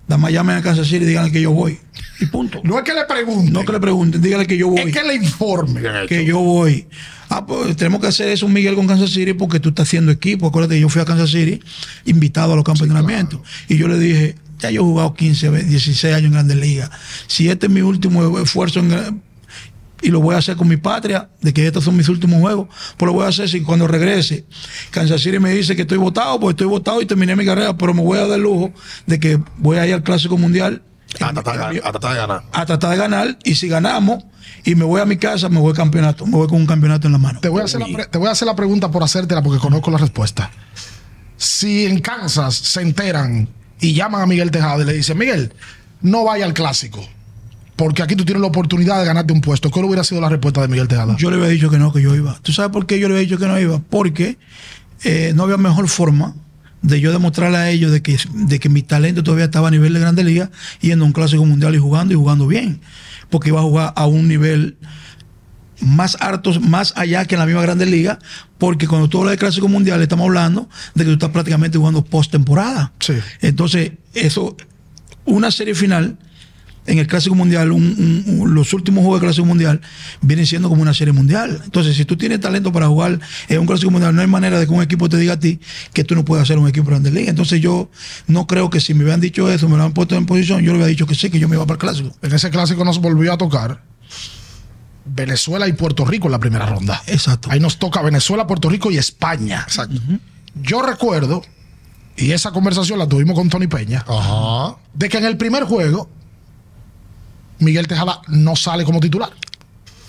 Dama llamen a Kansas City y díganle que yo voy. Y punto. No es que le pregunten. No que le pregunten, díganle que yo voy. es que le informe. Que yo voy. Ah, pues tenemos que hacer eso, Miguel, con Kansas City porque tú estás haciendo equipo. Acuérdate, yo fui a Kansas City invitado a los campos de entrenamiento. Y yo le dije, ya yo he jugado 15, 16 años en Grandes Ligas. Si este es mi último esfuerzo en- y lo voy a hacer con mi patria, de que estos son mis últimos juegos, pues lo voy a hacer si cuando regrese Kansas City me dice que estoy votado, pues estoy votado y terminé mi carrera, pero me voy a dar lujo de que voy a ir al Clásico Mundial A tratar de- a tratar de ganar. a tratar de ganar y si ganamos y me voy a mi casa, me voy al campeonato, me voy con un campeonato en la mano. Te voy, a hacer la te voy a hacer la pregunta por hacértela porque conozco la respuesta. Si en Kansas se enteran y llaman a Miguel Tejada y le dicen, Miguel, no vaya al clásico, porque aquí tú tienes la oportunidad de ganarte un puesto. ¿Cuál hubiera sido la respuesta de Miguel Tejada? Yo le había dicho que no, que yo iba. ¿Tú sabes por qué yo le había dicho que no iba? Porque eh, no había mejor forma de yo demostrarle a ellos de que, de que mi talento todavía estaba a nivel de Grande Liga, yendo a un clásico mundial y jugando y jugando bien. Porque iba a jugar a un nivel más alto, más allá que en la misma Grande Liga, porque cuando tú hablas de clásico mundial estamos hablando de que tú estás prácticamente jugando postemporada. Sí. Entonces, eso, una serie final en el Clásico Mundial, un- un- un- los últimos juegos del Clásico Mundial vienen siendo como una serie mundial. Entonces, si tú tienes talento para jugar en un Clásico Mundial, no hay manera de que un equipo te diga a ti que tú no puedes hacer un equipo de Grandes Ligas. Entonces, yo no creo que si me hubieran dicho eso, me lo han puesto en posición, yo le hubiera dicho que sí, que yo me iba para el Clásico. En ese clásico nos volvió a tocar Venezuela y Puerto Rico en la primera ronda. Exacto. Ahí nos toca Venezuela, Puerto Rico y España. Exacto. Yo recuerdo, y esa conversación la tuvimos con Tony Peña, de que en el primer juego Miguel Tejada no sale como titular.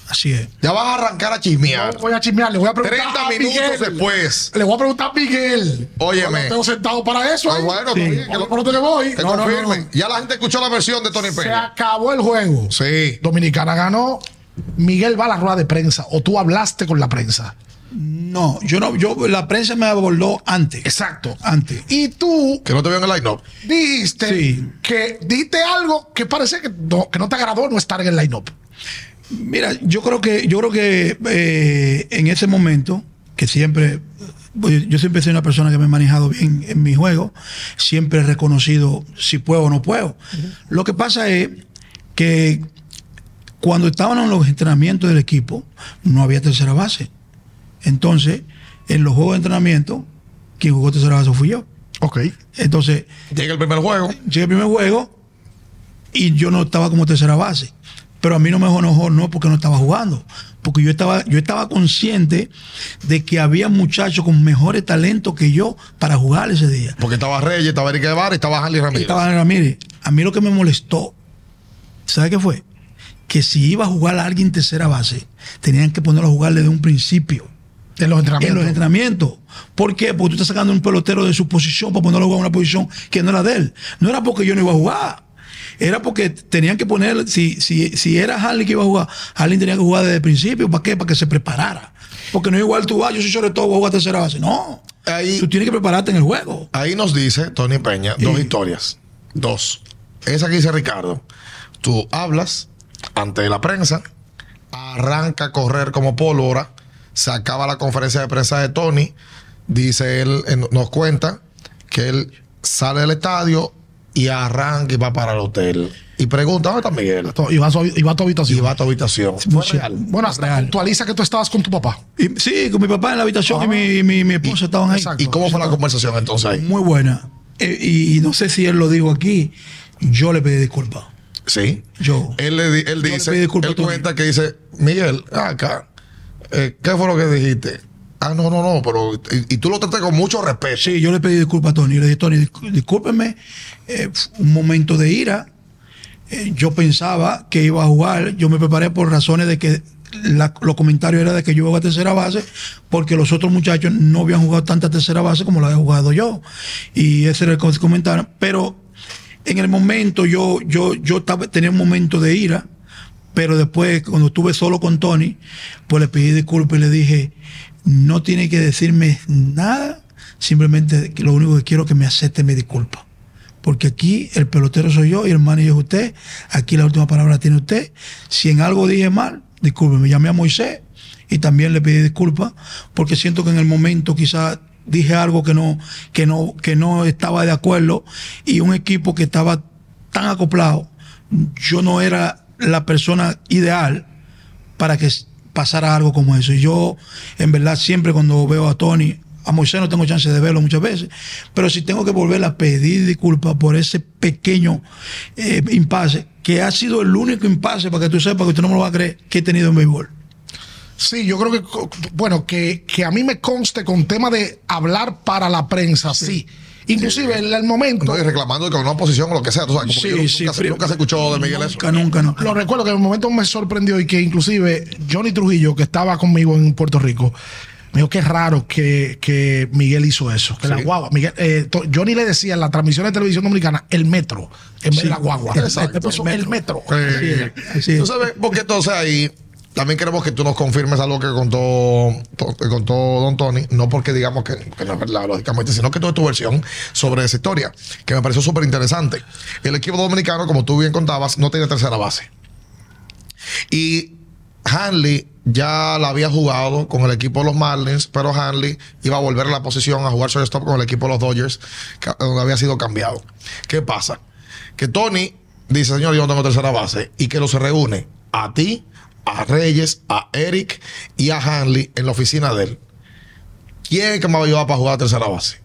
Así es. Ya vas a arrancar a chismear. No voy a chismear, le voy a preguntar 30 a minutos Miguel. después. Le voy a preguntar a Miguel. Óyeme. Lo tengo sentado para eso. Ah, bueno, Sí. bien, que lo- donde voy. que No, no, no, confirmen. no. Ya la gente escuchó la versión de Tony Se Peña. acabó el juego. Sí. Dominicana ganó. Miguel va a la rueda de prensa o tú hablaste con la prensa. No, yo no, yo, la prensa me abordó antes. Exacto. Antes. Y tú Que no te veo en el line-up. dijiste Sí. que dijiste algo que parece que no, que no te agradó no estar en el line-up. Mira, yo creo que, yo creo que eh, en ese momento, que siempre, yo siempre soy una persona que me he manejado bien en mi juego, siempre he reconocido si puedo o no puedo. Lo que pasa es que cuando estaban en los entrenamientos del equipo, no había tercera base. Entonces, en los juegos de entrenamiento, quien jugó tercera base fui yo. Ok. Entonces, Llega el primer juego. llegué al primer juego y yo no estaba como tercera base. Pero a mí no me enojó, no porque no estaba jugando. Porque yo estaba, yo estaba consciente de que había muchachos con mejores talentos que yo para jugar ese día. Porque estaba Reyes, estaba Eric Guevara y estaba Harley Ramírez. Estaba Ramírez. A mí lo que me molestó, ¿sabe qué fue? Que si iba a jugar a alguien tercera base, tenían que ponerlo a jugar desde un principio. En los En entrenamientos. los entrenamientos. ¿Por qué? Porque tú estás sacando un pelotero de su posición para ponerlo a jugar en una posición que no era de él. No era porque yo no iba a jugar. Era porque tenían que poner, si, si, si era Harley que iba a jugar, Harley tenía que jugar desde el principio. ¿Para qué? Para que se preparara. Porque no es igual tú, ah, yo soy sobre todo, voy a jugar tercera base. No. Ahí- Tú tienes que prepararte en el juego. Ahí nos dice Tony Peña dos historias. Dos. Esa que dice Ricardo. Tú hablas ante la prensa, arranca a correr como pólvora, se acaba la conferencia de prensa de Tony, dice él, nos cuenta que él sale del estadio y arranca y va para el hotel. Y pregunta, ¿dónde está Miguel? Y va a su, y va a tu habitación. Y va a tu habitación. Fue real. bueno, Real. actualiza que tú estabas con tu papá. Y, sí, con mi papá en la habitación Ah. y mi, mi, mi esposa estaban ahí. Exacto. ¿Y cómo fue la conversación entonces ahí? Muy buena. Eh, y, y no sé si él lo dijo aquí. Yo le pedí disculpas. Sí. Yo. Él, le, di- él Yo le dice, él cuenta que dice, Miguel, acá, eh, ¿qué fue lo que dijiste? Ah, no, no, no, pero, y, tú lo tratas con mucho respeto. Sí, yo le pedí disculpas a Tony. Le dije, Tony, discú- discúlpeme, eh, un momento de ira. Eh, yo pensaba que iba a jugar. Yo me preparé por razones de que los comentarios eran de que yo iba a tercera base, porque los otros muchachos no habían jugado tanta tercera base como la he jugado yo. Y ese era el co- comentario. Pero en el momento yo, yo, yo tenía un momento de ira. Pero después, cuando estuve solo con Tony, pues le pedí disculpas y le dije, no tiene que decirme nada, simplemente lo único que quiero es que me acepte mi disculpa. Porque aquí el pelotero soy yo y el manager es usted. Aquí la última palabra la tiene usted. Si en algo dije mal, discúlpeme. Llamé a Moisés y también le pedí disculpas porque siento que en el momento quizás dije algo que no, que no, que no estaba de acuerdo y un equipo que estaba tan acoplado, yo no era la persona ideal para que pasara algo como eso. Y yo, en verdad, siempre cuando veo a Tony, a Moisés no tengo chance de verlo muchas veces, pero si tengo que volver a pedir disculpas por ese pequeño eh, impasse, que ha sido el único impasse, para que tú sepas que usted no me lo va a creer, que he tenido en béisbol. Sí, yo creo que, bueno, que, que a mí me conste con tema de hablar para la prensa, sí. Inclusive en el momento, No, y reclamando que una oposición o lo que sea, tú sabes, como Sí, que sí, nunca, se- pero- nunca se escuchó de Miguel eso. Nunca, nunca, nunca. lo recuerdo que en el momento me sorprendió y que inclusive Johnny Trujillo, que estaba conmigo en Puerto Rico, Me dijo que es raro que, que Miguel hizo eso. Que la Sí. guagua. Miguel, eh, to- Johnny le decía en la transmisión de televisión dominicana el metro en vez de la guagua. Exacto. El metro. Así es. Tú sabes, porque entonces ahí también queremos que tú nos confirmes algo que contó, que contó Don Tony, no porque digamos que, no es verdad, lógicamente, sino que toda tu versión sobre esa historia, que me pareció súper interesante. El equipo dominicano, como tú bien contabas, no tiene tercera base. Y Hanley ya la había jugado con el equipo de los Marlins, pero Hanley iba a volver a la posición a jugar shortstop con el equipo de los Dodgers, donde había sido cambiado. ¿Qué pasa? Que Tony dice, señor, yo no tengo tercera base, y que los reúne a ti, a Reyes, a Eric y a Hanley en la oficina de él. ¿Quién es que me va a ayudar para jugar a tercera base?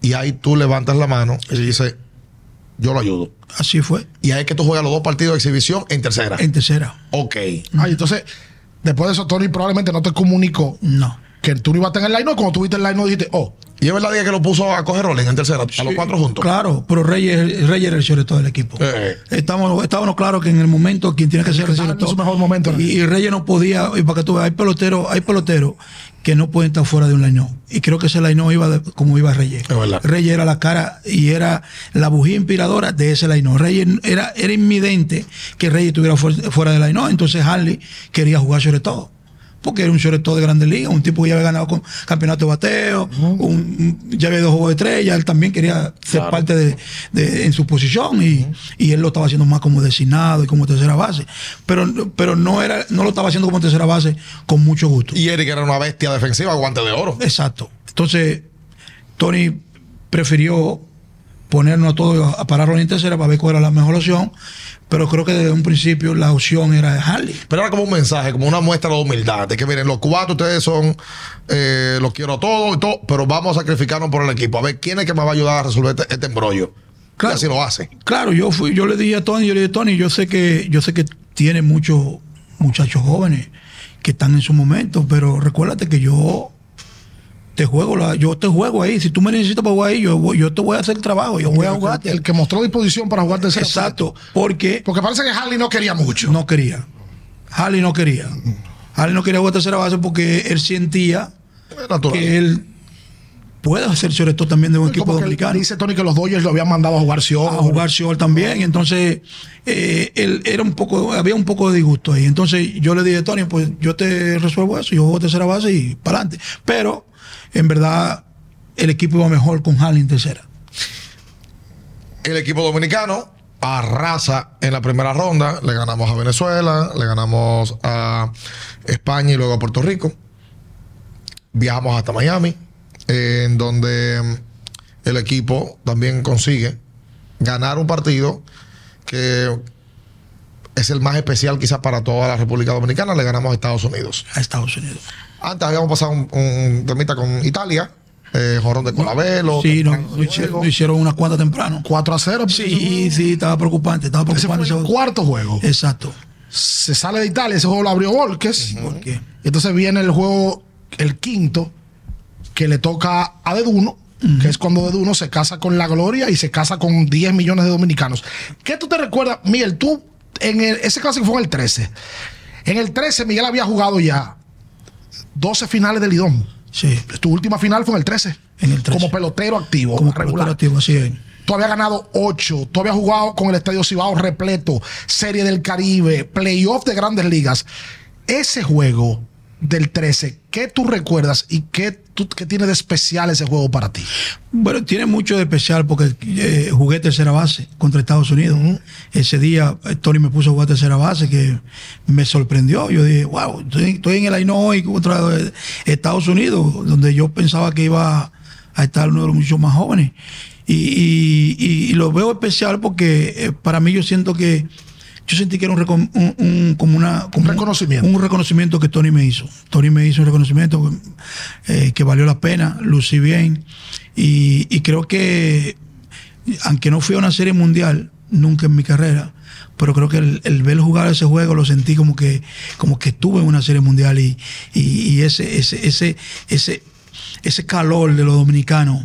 Y ahí tú levantas la mano y dices, yo lo ayudo. Así fue. Y ahí es que tú juegas los dos partidos de exhibición en tercera. En tercera. Ok. Ay, entonces, después de eso, Tony probablemente no te comunicó No. que tú no ibas a estar en el line. Cuando tuviste el line, dijiste, oh, Y es verdad que lo puso a coger roles en tercera, a los cuatro juntos. Claro, pero Reyes, Reyes era el shortstop del equipo. Eh. Estamos, estábamos claros que en el momento quien tiene que ser el shortstop- su mejor momento. Y, y Reyes no podía, y para que tú veas, hay peloteros, hay peloteros que no pueden estar fuera de un line Y creo que ese line iba de- como iba Reyes. Es verdad. Reyes era la cara y era la bujía inspiradora de ese line Reyes era, era invidente que Reyes estuviera fuer- fuera del line Entonces Harley quería jugar sobre todo. Porque era un shortstop de grandes ligas, un tipo que ya había ganado con campeonato de bateo, un- ya había dos juegos de estrella, él también quería ser Claro. parte de, de- en su posición y, y él lo estaba haciendo más como designado y como tercera base. Pero, pero no era, no lo estaba haciendo como tercera base con mucho gusto. Y Eric era una bestia defensiva, guante de oro. Exacto. Entonces, Tony prefirió ponernos a todos a pararlo en tercera para ver cuál era la mejor opción. Pero creo que desde un principio la opción era Harley. Pero era como un mensaje, como una muestra de humildad. De que miren, los cuatro ustedes son, eh, los quiero a todos y todo, pero vamos a sacrificarnos por el equipo. A ver quién es que me va a ayudar a resolver este, este embrollo. Claro. Y así lo hace. Claro, yo fui, yo le dije a Tony, yo le dije, Tony, yo sé que, yo sé que tiene muchos muchachos jóvenes que están en su momento, pero recuérdate que yo te juego la, yo te juego ahí. Si tú me necesitas para jugar ahí, yo, yo te voy a hacer el trabajo, yo voy a jugarte. el que mostró disposición para jugar tercera. Exacto, porque Porque parece que Harley no quería mucho. no quería. Harley no quería. Harley no quería jugar tercera base porque él sentía natural. que él puede sobre todo también de un equipo dominicano. Dice Tony que los Dodgers lo habían mandado a jugar Sion. a jugar short también. Entonces, eh, él era un poco, había un poco de disgusto ahí. Entonces, yo le dije, Tony, pues yo te resuelvo eso, yo juego tercera base y para adelante. Pero, en verdad, el equipo iba mejor con Harley en tercera. El equipo dominicano arrasa en la primera ronda. Le ganamos a Venezuela, le ganamos a España y luego a Puerto Rico. Viajamos hasta Miami, en donde el equipo también consigue ganar un partido que es el más especial quizás para toda la República Dominicana. Le ganamos a Estados Unidos. A Estados Unidos. Antes habíamos pasado un, un temita con Italia, eh, jorrón de Colabelo. Sí, no, lo hicieron, hicieron unas cuantas temprano. 4 a 0. Sí, sí, estaba preocupante, estaba Ese fue preocupante. el cuarto juego. Exacto. Se sale de Italia, ese juego lo abrió Volques. ¿Por qué? Entonces viene el juego, el quinto, que le toca a Deduno, que es cuando Deduno se casa con la gloria y se casa con 10 millones de dominicanos. ¿Qué tú te recuerdas, Miguel? Tú, en el- ese clásico fue en el 13. En el 13, Miguel había jugado ya 12 finales del Lidón. Sí, Tu última final fue en el 13. En el 13. Como pelotero activo, como regular. colaborativo, así es. Tú habías ganado 8. Tú habías jugado con el Estadio Cibao repleto. Serie del Caribe. Playoff de grandes ligas. Ese juego del 13, ¿qué tú recuerdas y qué, tú- qué tiene de especial ese juego para ti? Bueno, tiene mucho de especial porque eh, jugué tercera base contra Estados Unidos. Ese día eh, Tony me puso a jugar tercera base que me sorprendió. Yo dije, wow, estoy, estoy en el Aino hoy contra eh, Estados Unidos, donde yo pensaba que iba a estar uno de los muchos más jóvenes. Y, y- y- y lo veo especial porque eh, para mí yo siento que yo sentí que era un, un- un- como una como Un reconocimiento. un reconocimiento que Tony me hizo. Tony me hizo un reconocimiento eh, que valió la pena, lucí bien. Y, y creo que, aunque no fui a una serie mundial nunca en mi carrera, pero creo que el, el ver jugar ese juego lo sentí como que, como que estuve en una serie mundial y, y, y ese, ese, ese, ese, ese calor de los dominicanos.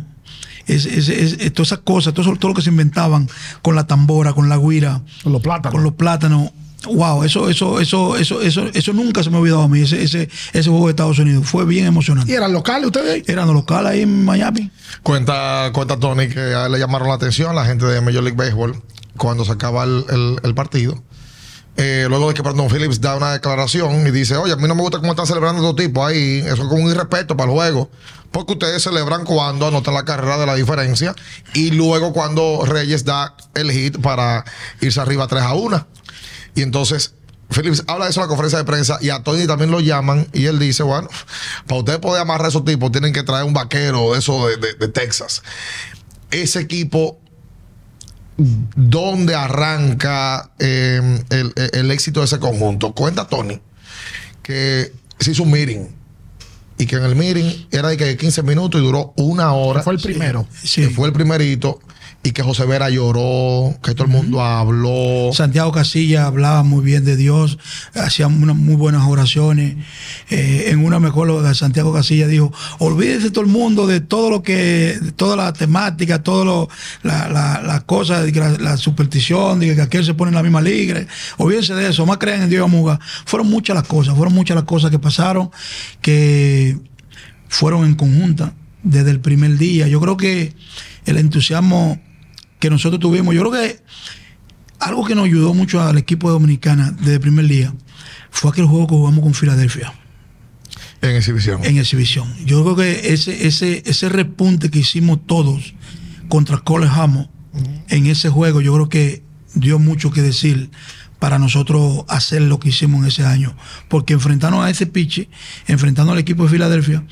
Ese- ese- ese- todas esas cosas, todo, eso- todo lo que se inventaban con la tambora, con la guira, Con los plátanos. con los plátanos, wow, eso, eso, eso, eso, eso, eso nunca se me ha olvidado a mí, ese, ese, ese juego de Estados Unidos. Fue bien ¿Y emocionante. eran locales ustedes? Eran los locales ahí en Miami. Cuenta, cuenta Tony que a él le llamaron la atención la gente de Major League Baseball cuando se acaba el, el- el partido. Eh, luego de que Brandon Phillips da una declaración y dice, oye, a mí no me gusta cómo están celebrando estos tipos ahí, eso es como un irrespeto para el juego, porque ustedes celebran cuando anotan la carrera de la diferencia y luego cuando Reyes da el hit para irse arriba 3 a 1. Y entonces Phillips habla de eso en la conferencia de prensa y a Tony también lo llaman y él dice, bueno, para ustedes poder amarrar a esos tipos tienen que traer un vaquero eso de, de- de Texas. Ese equipo, ¿dónde arranca eh, el, el éxito de ese conjunto? Cuenta Tony que se hizo un meeting y que en el meeting era de que 15 minutos y duró una hora. Fue el primero. Sí. Fue el primerito y que José Vera lloró, que todo el mundo habló. Santiago Casilla hablaba muy bien de Dios, hacía unas muy buenas oraciones. Eh, en una mejor Santiago Casilla dijo, olvídese todo el mundo de todo lo que, de toda la temática, todo lo, la, la, superstición, de que aquel se pone en la misma liga. Olvídense de eso, más crean en Dios y Amuga. Fueron muchas las cosas, fueron muchas las cosas que pasaron, que fueron en conjunta desde el primer día. Yo creo que el entusiasmo que nosotros tuvimos, yo creo que algo que nos ayudó mucho al equipo de Dominicana desde el primer día fue aquel juego que jugamos con Filadelfia En exhibición. en exhibición. Yo creo que ese, ese, ese repunte que hicimos todos contra Cole Hamo en ese juego, yo creo que dio mucho que decir para nosotros hacer lo que hicimos en ese año. Porque enfrentarnos a ese piche, enfrentando al equipo de Filadelfia,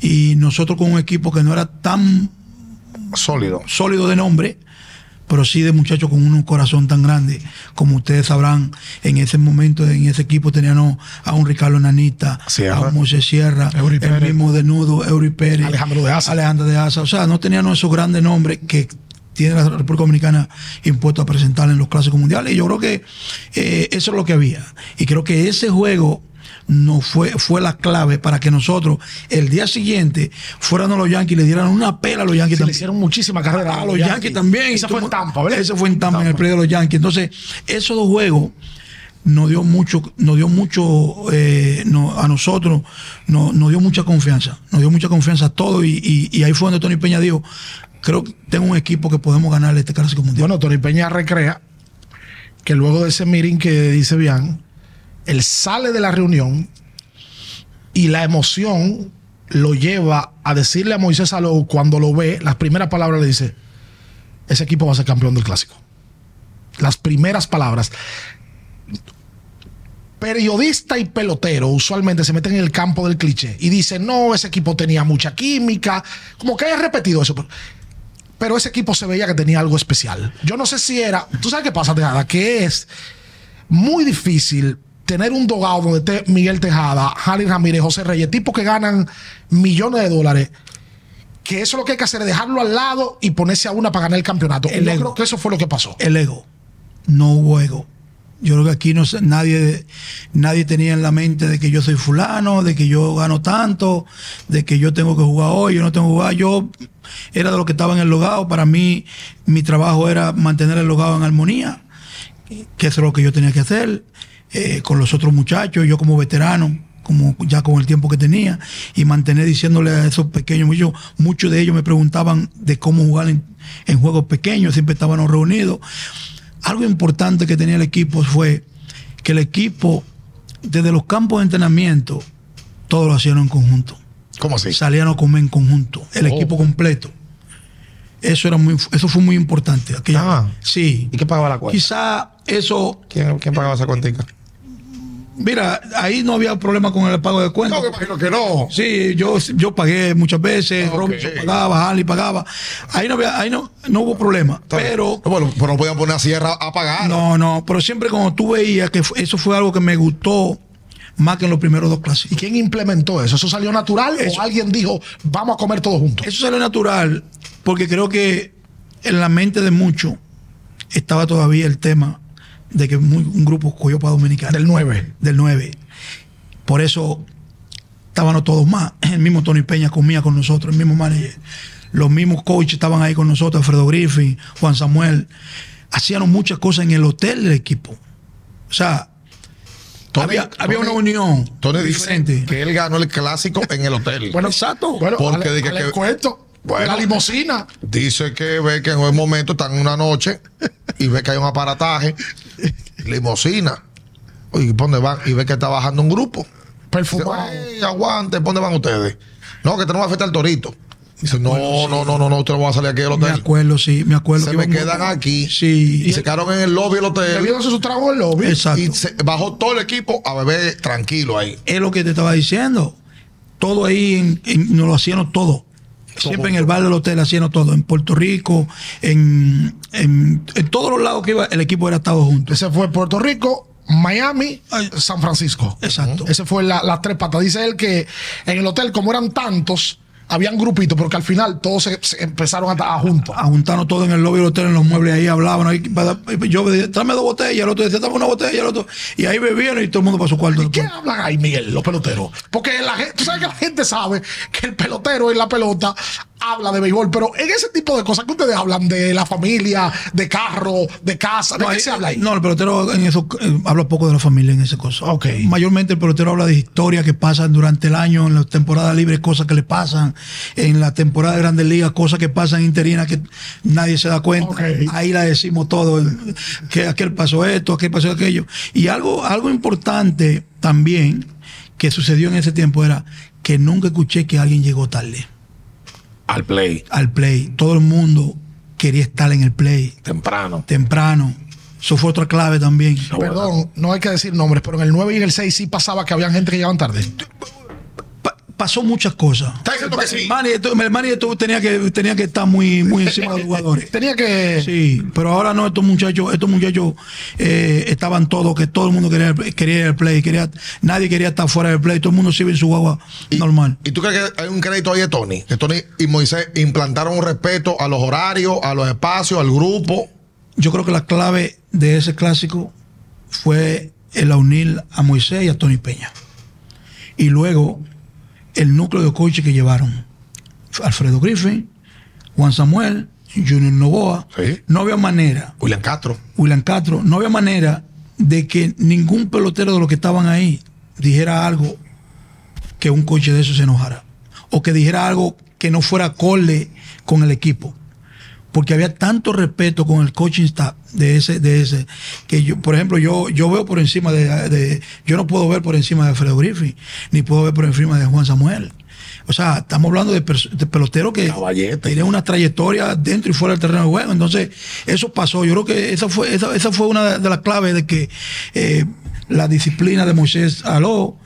y nosotros con un equipo que no era tan Sólido. sólido de nombre, pero sí de muchachos con un corazón tan grande. Como ustedes sabrán, en ese momento, en ese equipo teníamos a un Ricardo Nanita, Sierra. a un Moisés Sierra, Eury el Pérez. mismo Denudo, Eury Pérez, Alejandro de Asa. Alejandro de Asa. O sea, no teníamos esos grandes nombres que tiene la República Dominicana impuesto a presentar en los clásicos mundiales. Y yo creo que eh, eso es lo que había. Y creo que ese juego no fue, fue la clave para que nosotros el día siguiente fueran a los Yankees y le dieran una pela a los Yankees Se le hicieron muchísima carrera A los Yankees también. Esa fue en Tampa, ¿verdad? Ese fue en Tampa, en el predio de los Yankees. Entonces, esos dos juegos nos dio mucho, nos dio mucho eh, no- a nosotros, no- nos dio mucha confianza. Nos dio mucha confianza a todos. Y, y- y ahí fue donde Tony Peña dijo: Creo que tengo un equipo que podemos ganarle este clásico mundial. Bueno, Tony Peña recrea que luego de ese meeting que dice Bian, él sale de la reunión y la emoción lo lleva a decirle a Moisés Salou cuando lo ve, las primeras palabras le dice, ese equipo va a ser campeón del clásico. Las primeras palabras. Periodista y pelotero usualmente se meten en el campo del cliché y dicen, no, ese equipo tenía mucha química, como que he repetido eso. pero- pero ese equipo se veía que tenía algo especial. Yo no sé si era. ¿Tú sabes qué pasa, Tejada? Que es muy difícil tener un dogado donde esté Miguel Tejada, Harry Ramírez, José Reyes, tipos que ganan millones de dólares. Que eso lo que hay que hacer es dejarlo al lado y ponerse a una para ganar el campeonato. El Yo ego. creo que eso fue lo que pasó. el ego. No hubo ego. Yo creo que aquí no nadie, nadie tenía en la mente de que yo soy fulano, de que yo gano tanto, de que yo tengo que jugar hoy, yo no tengo que jugar. Yo era de lo que estaba en el logado. Para mí, mi trabajo era mantener el logado en armonía, que eso es lo que yo tenía que hacer eh, con los otros muchachos, yo como veterano, como ya con el tiempo que tenía, y mantener diciéndole a esos pequeños, muchos, muchos de ellos me preguntaban de cómo jugar en, en juegos pequeños, siempre estábamos reunidos. Algo importante que tenía el equipo fue que el equipo, desde los campos de entrenamiento, todo lo hacían en conjunto. ¿Cómo así? Salían a comer en conjunto, el Oh. equipo completo. Eso era muy, eso fue muy importante. aquella Ah. Sí. ¿Y qué pagaba la cuenta? Quizá eso, ¿Quién, quién pagaba esa cuentica? Mira, ahí no había problema con el pago de cuentas. No, que imagino que no. Sí, yo, yo pagué muchas veces, Ok. Robinson pagaba, Harley pagaba. Ahí no había, ahí no, no hubo problema. Pero No, bueno, pero no podían poner a Sierra a pagar. No, no, pero siempre cuando tú veías que eso fue algo que me gustó más que en los primeros dos ¿Y clásicos. quién implementó eso? ¿Eso salió natural o alguien dijo, vamos a comer todos juntos? Eso salió natural porque creo que en la mente de muchos estaba todavía el tema de que muy- un grupo para Dominicana. Del 9. Del 9. Por eso estaban todos más. *clears throat* El mismo Tony Peña comía con nosotros, el mismo manager. Los mismos coaches estaban ahí con nosotros, Alfredo Griffin, Juan Samuel. Hacían muchas cosas en el hotel del equipo. O sea, Tony- había, había Tony- una unión Tony dice diferente. que él ganó el clásico en el hotel. Bueno, Exacto. Bueno, Porque ale- de que- ale que- cuento. Bueno. la limosina. Dice que ve que en un momento están en una noche y ve que hay un aparataje, limosina. Oye, ¿por dónde van? Y ve que está bajando un grupo. Perfumado. "Ey, aguante, ¿por dónde van ustedes? No, que tenemos que afectar al torito. Dice, no, no, no, no, no, ustedes no van a salir aquí del Me hotel. acuerdo, sí, me acuerdo. Se que me quedan aquí. Sí. Y se quedaron en el lobby del hotel. Bebiéndose su trago en el lobby. Exacto. Y se bajó todo el equipo a beber tranquilo ahí. Es lo que te estaba diciendo. Todo ahí en, en- nos lo hacíamos todo. Siempre en el bar del hotel hacíamos todo. En Puerto Rico, en, en, en todos los lados que iba, el equipo era estado junto. Ese fue Puerto Rico, Miami. San Francisco. Exacto. Ese fue la- las tres patas. Dice él que en el hotel, como eran tantos, habían grupitos, porque al final todos se, se empezaron a estar juntos. a juntarnos todos en el lobby del hotel, en los muebles, ahí hablaban. ahí, yo decía, tráeme dos botellas, el otro decía, dame una botella, el otro. Y ahí bebían y todo el mundo para su cuarto. ¿Y qué hablan ahí, Miguel, los peloteros? Porque la gente, tú sabes que la gente sabe que el pelotero en la pelota habla de béisbol, pero en ese tipo de cosas que ustedes hablan de la familia, de carro, de casa, ¿de No, qué se habla ahí? No, el pelotero en eso eh, habla poco de la familia en ese cosa. Ok. Mayormente el pelotero habla de historias que pasan durante el año, en la temporada libre, cosas que le pasan, en la temporada de Grandes Ligas, cosas que pasan interinas que nadie se da cuenta. Ok. Ahí la decimos todo, que aquel pasó esto, aquel pasó aquello. Y algo, algo importante también que sucedió en ese tiempo era que nunca escuché que alguien llegó tarde Al play, al play. Todo el mundo quería estar en el play temprano. temprano. Eso fue otra clave también. Perdón, no hay que decir nombres, pero en el 9 y en el 6 sí pasaba que habían gente que llegaban tarde. Pa- pasó muchas cosas. Está diciendo que sí. El manager, el manager tuvo- tenía que, tenía que estar muy, muy encima de los jugadores. *laughs* Tenía que. Sí, pero ahora no, estos muchachos, estos muchachos eh, estaban todos, que todo el mundo quería, quería ir al play, quería, nadie quería estar fuera del play, todo el mundo iba en su guagua normal. ¿Y tú crees que hay un crédito ahí de Tony? Que Tony y Moisés implantaron un respeto a los horarios, a los espacios, al grupo. Yo creo que la clave de ese clásico fue el unir a Moisés y a Tony Peña. Y luego el núcleo de coaches que llevaron. Alfredo Griffin, Juan Samuel, Junior Novoa. Sí. No había manera, William Castro. William Castro, no había manera de que ningún pelotero de los que estaban ahí dijera algo que un coche de eso se enojara. O que dijera algo que no fuera acorde con el equipo porque había tanto respeto con el coaching staff de ese, de ese, que yo, por ejemplo, yo, yo veo por encima de, de- yo no puedo ver por encima de Alfredo Griffin, ni puedo ver por encima de Juan Samuel. O sea, estamos hablando de, de peloteros que tienen una trayectoria dentro y fuera del terreno de juego. Entonces, eso pasó. Yo creo que esa fue, esa, esa fue una de las claves de que eh, la disciplina de Moisés Aló,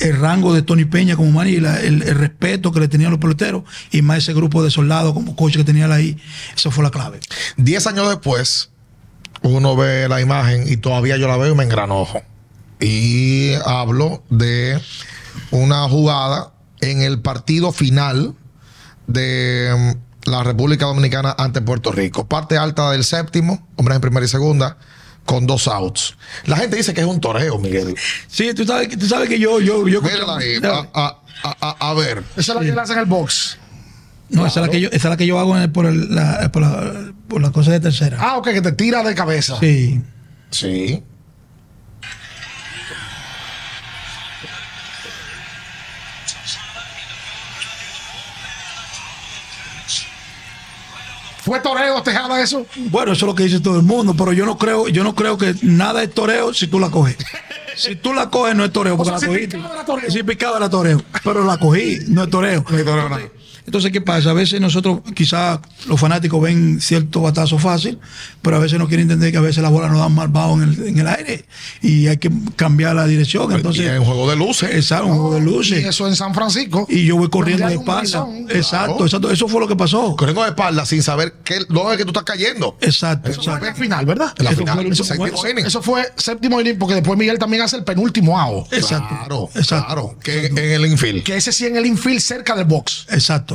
el rango de Tony Peña como man y la- el, el respeto que le tenían los peloteros y más ese grupo de soldados como coach que tenía ahí, esa fue la clave. Diez años después, uno ve la imagen y todavía yo la veo y me engranojo. Y hablo de una jugada en el partido final de mm, la República Dominicana ante Puerto Rico. Parte alta del séptimo, hombres en primera y segunda, con dos outs. La gente dice que es un toreo, Miguel. Sí, tú sabes, que- tú sabes que yo, yo, yo Mírala ahí, a, a- a- a- ver. Esa es la que le hacen el box. no, esa es la que yo, esa es la que yo hago en el- por, el- la, por, la, por la cosa de tercera. Ah, ok, que te tira de cabeza. Sí. Sí. ¿Fue toreo, Tejada, eso? Bueno, eso es lo que dice todo el mundo, pero yo no creo, yo no creo que nada es toreo si tú la coges. Si tú la coges no es toreo, porque sea, la si cogiste. picaba era toreo. Si picaba era toreo, pero la cogí, no es toreo. No hay toreo, nada. Entonces, ¿qué pasa? A veces nosotros, quizás los fanáticos ven cierto batazo fácil, pero a veces no quieren entender que a veces la bola no dan mal bajo en el, en el aire y hay que cambiar la dirección. y Entonces, es un juego de luces. es un juego de Y luces. eso en San Francisco. Y yo voy corriendo de espalda. Exacto, Claro. exacto. Eso fue lo que pasó. Corriendo de espalda sin saber qué, dónde es que tú estás cayendo. Exacto, Eso fue exacto. al final, ¿verdad? En la Eso final, fue el eso, último séptimo juego. inning. Eso fue séptimo inning, porque después Miguel también hace el penúltimo out. Exacto. Claro, Exacto. claro. Que en el infield. Que ese sí en el infield cerca del box. Exacto.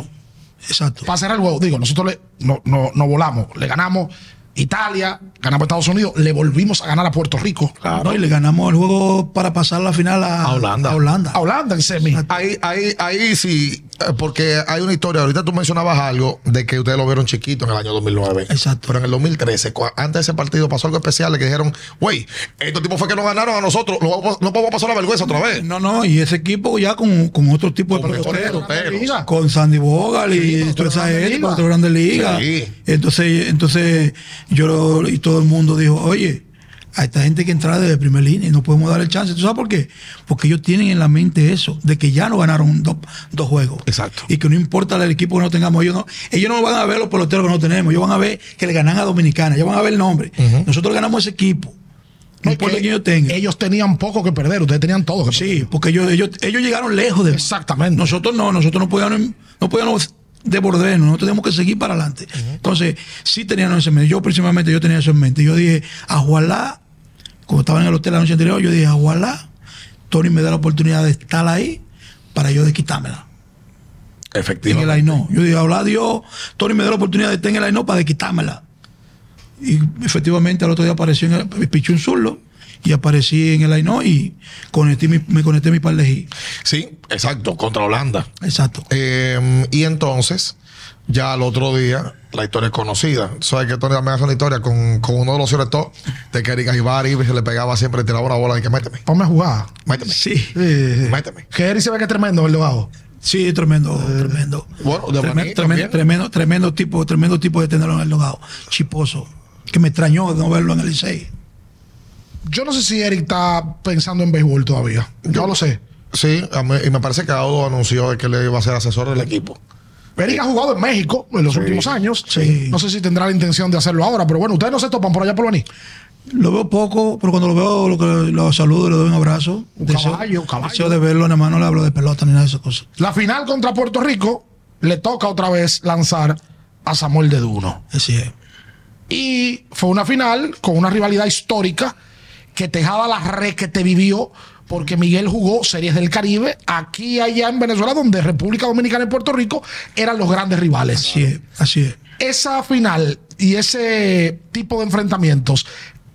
Exacto. Para cerrar el juego, digo, nosotros le, no, no, no volamos. Le ganamos Italia, ganamos Estados Unidos, le volvimos a ganar a Puerto Rico. No, y le ganamos el juego para pasar la final a, A Holanda. A Holanda. A Holanda en semi. Ahí, ahí, ahí sí Porque hay una historia, ahorita tú mencionabas algo de que ustedes lo vieron chiquito en el año 2009. Exacto. Pero en el 2013, cua- antes de ese partido pasó algo especial, que dijeron, güey, estos tipos fue que nos ganaron a nosotros, no, podemos pasar la vergüenza otra vez. No, no, y ese equipo ya con, con otro tipo de Con peloteros. Con Sandy Bogal y toda esa gente, liga. con otro grande liga. Sí. Entonces, entonces yo lo- y todo el mundo dijo, oye, a esta gente que entra desde primer línea y no podemos darle chance. ¿Tú sabes por qué? Porque ellos tienen en la mente eso, de que ya no ganaron dos, dos juegos. Exacto. Y que no importa el equipo que no tengamos, ellos no, ellos no van a ver los peloteros que no tenemos, ellos van a ver que le ganan a Dominicana, ellos van a ver el nombre. Nosotros ganamos ese equipo. No importa que quién yo tenga. Ellos tenían poco que perder, ustedes tenían todo que perder. Sí, porque ellos, ellos, ellos llegaron lejos de Exactamente. Nosotros no, nosotros no podíamos, no podíamos desbordarnos, nosotros teníamos que seguir para adelante. Entonces, sí teníamos eso en mente. Yo principalmente yo tenía eso en mente. Yo dije, ojalá, cuando estaba en el hotel la noche anterior, yo dije, ojalá Tony me dé la oportunidad de estar ahí para yo de quitármela. En el Efectivamente. Aino. Yo dije, ojalá Dios, Tony me dé la oportunidad de estar en el Aino para de quitármela. Y efectivamente al otro día apareció en el, pichó un zurdo y aparecí en el Aino y conecté mi, me conecté mi par de hits. Sí, exacto, contra Holanda. Exacto. Eh, y entonces, ya al otro día, la historia es conocida. Sabes que Tony también hace una historia con, con uno de los sobre todo, de que Erika Ibarri se le pegaba siempre, tiraba una bola y que méteme, Ponme a jugar. méteme, Sí. Sí, méteme. Que se ve que es tremendo el abajo. Sí, tremendo, tremendo. bueno, de tremendo, también. tremendo, tremendo tipo, tremendo tipo de tenerlo en el logado. Chiposo. Que me extrañó de no verlo en el Licey. Yo no sé si Eric está pensando en béisbol todavía. Yo lo sé. Sí, a mí- y me parece que Audo anunció que le iba a ser asesor del equipo. Eric ha jugado en México en los últimos años. Sí. No sé si tendrá la intención de hacerlo ahora, pero bueno, ustedes no se topan por allá por Baní. Lo veo poco, pero cuando lo veo, lo, que- lo saludo y le doy un abrazo. Un Deseo- caballo, caballo. deseo de verlo, nada más no le hablo de pelota ni nada de esas cosas. La final contra Puerto Rico le toca otra vez lanzar a Samuel de Duno. Así es. Y fue una final con una rivalidad histórica que Tejada la re que te vivió porque Miguel jugó series del Caribe aquí allá en Venezuela, donde República Dominicana y Puerto Rico eran los grandes rivales. Así es, así es. Esa final y ese tipo de enfrentamientos,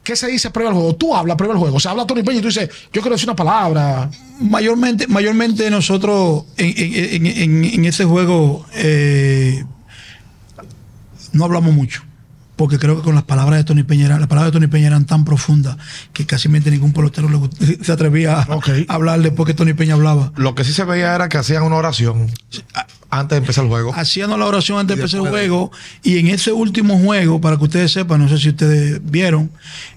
¿qué se dice previo al juego? Tú hablas previo al juego. Se habla Tony Peña y tú dices, yo quiero decir una palabra. Mayormente, mayormente nosotros en, en- en- en- en ese juego eh, no hablamos mucho. Porque creo que con las palabras de Tony Peña, las palabras de Tony Peña eran tan profundas que casi ningún pelotero *laughs* se atrevía a, hablar después que Tony Peña hablaba. Lo que sí se veía era que hacían una oración antes de empezar el juego. Hacíamos la oración antes de empezar el juego. Y en ese último juego, para que ustedes sepan, no sé si ustedes vieron,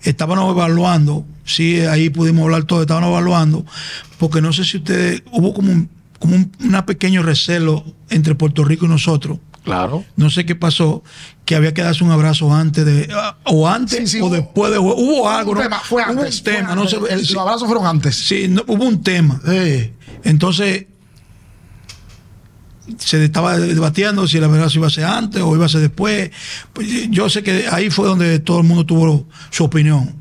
estábamos evaluando. Sí, ahí pudimos hablar todo, estábamos evaluando. Porque no sé si ustedes. Hubo como un, como un una pequeño recelo entre Puerto Rico y nosotros. Claro. No sé qué pasó, que había que darse un abrazo antes de. ah, O antes Sí, sí, o hubo- después de. Hubo algo, Un ¿no? tema, fue Hubo antes. un tema, fue no sé. El- sí, Los abrazos fueron antes. sí, no, hubo un tema. Sí. Entonces, se estaba debatiendo si la verdad iba a ser antes o iba a ser después. Pues, yo sé que ahí fue donde todo el mundo tuvo su opinión.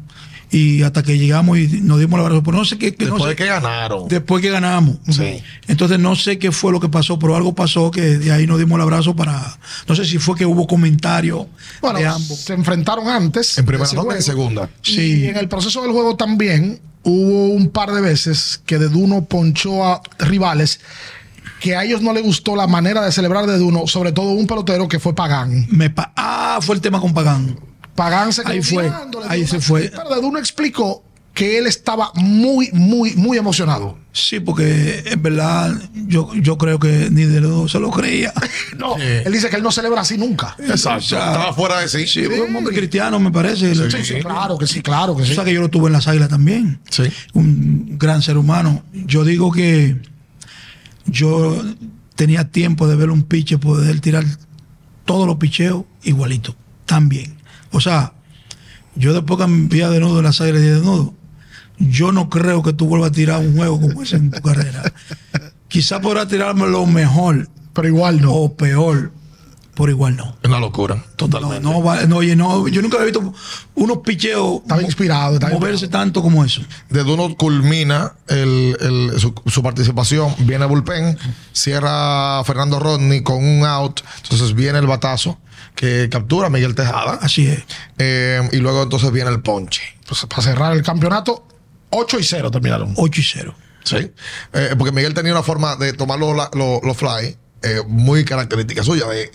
Y hasta que llegamos y nos dimos la. Pero no sé qué. no Después sé- de que ganaron. Después que ganamos. Sí. Entonces no sé qué fue lo que pasó, pero algo pasó que de ahí nos dimos el abrazo para. No sé si fue que hubo comentarios Bueno, de ambos. se enfrentaron antes. En primera ronda y en segunda. Y Sí. en el proceso del juego también hubo un par de veces que de Duno ponchó a rivales que a ellos no les gustó la manera de celebrar de Duno, sobre todo un pelotero que fue Pagán. Me pa- ah, fue el tema con Pagán. Pagán se quedó Ahí fue, ahí se fue. Duno explicó que él estaba muy, muy, muy emocionado. Sí, porque en verdad yo, yo creo que ni de los dos se lo creía. *laughs* No, él dice que él no celebra así nunca. Exacto. O sea, Estaba fuera de sí. Sí, un hombre cristiano, me parece. Sí, sí, claro que sí, claro que O sí. sea que yo lo tuve en las águilas también. Sí. Un gran ser humano. Yo digo que yo tenía tiempo de ver un piche, poder tirar todos los picheos igualito, también. O sea, yo después que envía de nudo en las águilas de nudo, yo no creo que tú vuelvas a tirar un juego como ese en tu carrera. *laughs* Quizá podrás tirarme lo mejor Pero igual no. o peor, por igual no. Una locura. No, Totalmente. no, vale, no, oye, no, yo nunca había visto unos picheos Estaba inspirado, estaba moverse tanto como eso. De Duno culmina el- el- su, su participación, viene el bullpen, cierra Fernando Rodney con un out, entonces viene el batazo que captura a Miguel Tejada Así es. eh, y luego entonces viene el ponche. Pues para cerrar el campeonato, 8 y 0 terminaron. 8 y 0. Sí. Eh, porque Miguel tenía una forma de tomar los, los- los fly eh, muy característica suya. de-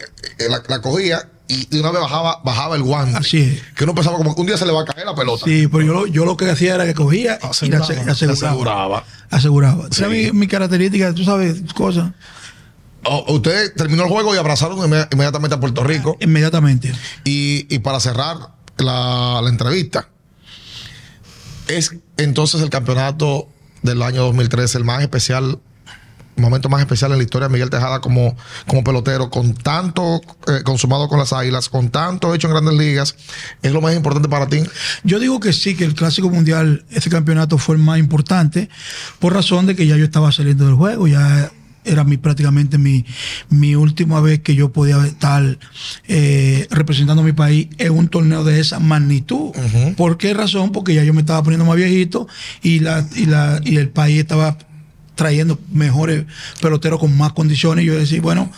la, la cogía y de una vez bajaba, bajaba el guante. Así es. Que uno pensaba como que un día se le va a caer la pelota. Sí, pero yo lo, yo lo que hacía era que cogía y la Aseguraba. ase- aseguraba. Aseguraba. Aseguraba. Sí. mi, mi característica, tú sabes, cosas. O- usted terminó el juego y abrazaron inme- inmediatamente a Puerto Rico. Inmediatamente. Y, y para cerrar la, la entrevista, es entonces el campeonato del año 2013 el más especial, momento más especial en la historia de Miguel Tejada como, como pelotero, con tanto eh, consumado con las águilas, con tanto hecho en grandes ligas. ¿Es lo más importante para ti? Yo digo que sí, que el Clásico Mundial, ese campeonato fue el más importante, por razón de que ya yo estaba saliendo del juego, ya era mi, prácticamente mi, mi última vez que yo podía estar eh, representando a mi país en un torneo de esa magnitud. ¿Por qué razón? Porque ya yo me estaba poniendo más viejito y, la, y, la, y el país estaba trayendo mejores peloteros con más condiciones. Y yo decía, bueno,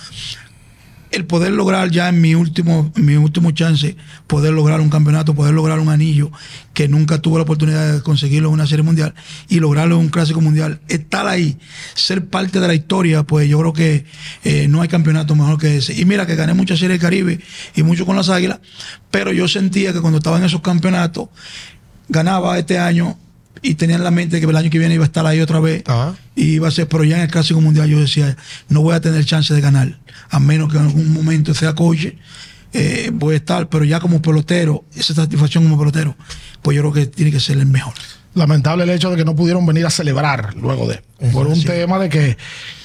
el poder lograr ya en mi último, mi último chance, poder lograr un campeonato, poder lograr un anillo que nunca tuve la oportunidad de conseguirlo en una serie mundial y lograrlo en un clásico mundial, estar ahí, ser parte de la historia, pues yo creo que eh, no hay campeonato mejor que ese. Y mira que gané muchas series del Caribe y mucho con las Águilas, pero yo sentía que cuando estaba en esos campeonatos, ganaba este año y tenía en la mente que el año que viene iba a estar ahí otra vez Ajá. y iba a ser, pero ya en el Clásico Mundial yo decía, no voy a tener chance de ganar, a menos que en algún momento sea coche, eh, voy a estar, pero ya como pelotero, esa satisfacción como pelotero, pues yo creo que tiene que ser el mejor. Lamentable el hecho de que no pudieron venir a celebrar luego de. Por un tema de que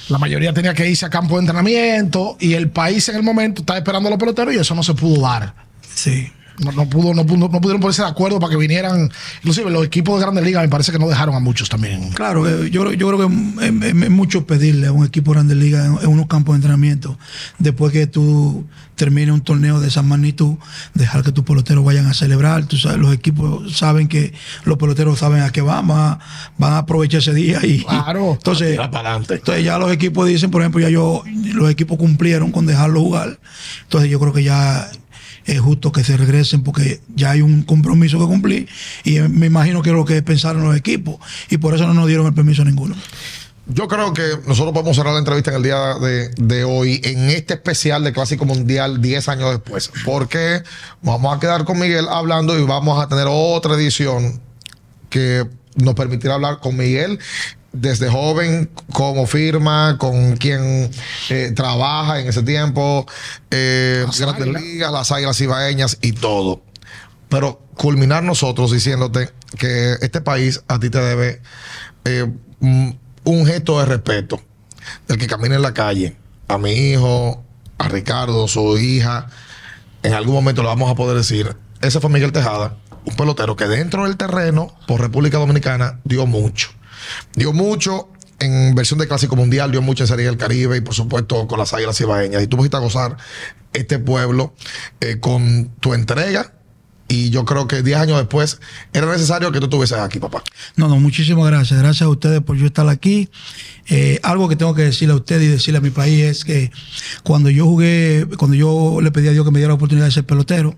la mayoría tenía que irse a campo de entrenamiento y el país en el momento estaba esperando a los peloteros y eso no se pudo dar. Sí. No, no pudo, no, pudo- no pudieron ponerse de acuerdo para que vinieran. Inclusive los equipos de grandes ligas me parece que no dejaron a muchos también. Claro, eh, yo, creo- yo creo que es, es- es mucho pedirle a un equipo grande liga en, en unos campos de entrenamiento, después que tú termines un torneo de esa magnitud, dejar que tus peloteros vayan a celebrar. Tú sabes, los equipos saben que los peloteros saben a qué van, van a, van a aprovechar ese día y Claro. entonces, para adelante. entonces ya los equipos dicen, por ejemplo, ya yo, los equipos cumplieron con dejarlo jugar. Entonces yo creo que ya es justo que se regresen porque ya hay un compromiso que cumplir y me imagino que es lo que pensaron los equipos y por eso no nos dieron el permiso ninguno. Yo creo que nosotros podemos cerrar la entrevista en el día de, de hoy, en este especial de Clásico Mundial 10 años después, porque vamos a quedar con Miguel hablando y vamos a tener otra edición que nos permitirá hablar con Miguel desde joven, como firma, con quien eh, trabaja en ese tiempo, eh, Las Grandes Águilas. Ligas, las águilas ibaeñas y todo. Pero culminar nosotros diciéndote que este país a ti te debe eh, mm, un gesto de respeto del que camina en la calle, a mi hijo, a Ricardo, su hija, en algún momento lo vamos a poder decir. Ese fue Miguel Tejada, un pelotero que dentro del terreno, por República Dominicana, dio mucho. Dio mucho en versión de Clásico Mundial, dio mucho en Serie del Caribe y por supuesto con las Águilas Ibaeñas. Y tú fuiste a gozar este pueblo eh, con tu entrega. Y yo creo que 10 años después era necesario que tú estuvieses aquí, papá. No, no, muchísimas gracias. Gracias a ustedes por yo estar aquí. Eh, algo que tengo que decirle a ustedes y decirle a mi país es que cuando yo jugué, cuando yo le pedí a Dios que me diera la oportunidad de ser pelotero,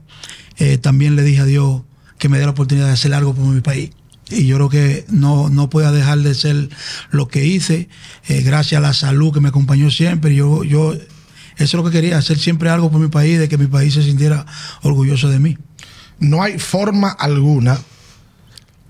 eh, también le dije a Dios que me diera la oportunidad de hacer algo por mi país. Y yo creo que no, no puedo dejar de ser lo que hice, eh, gracias a la salud que me acompañó siempre. Yo, yo, eso es lo que quería, hacer siempre algo por mi país, de que mi país se sintiera orgulloso de mí. No hay forma alguna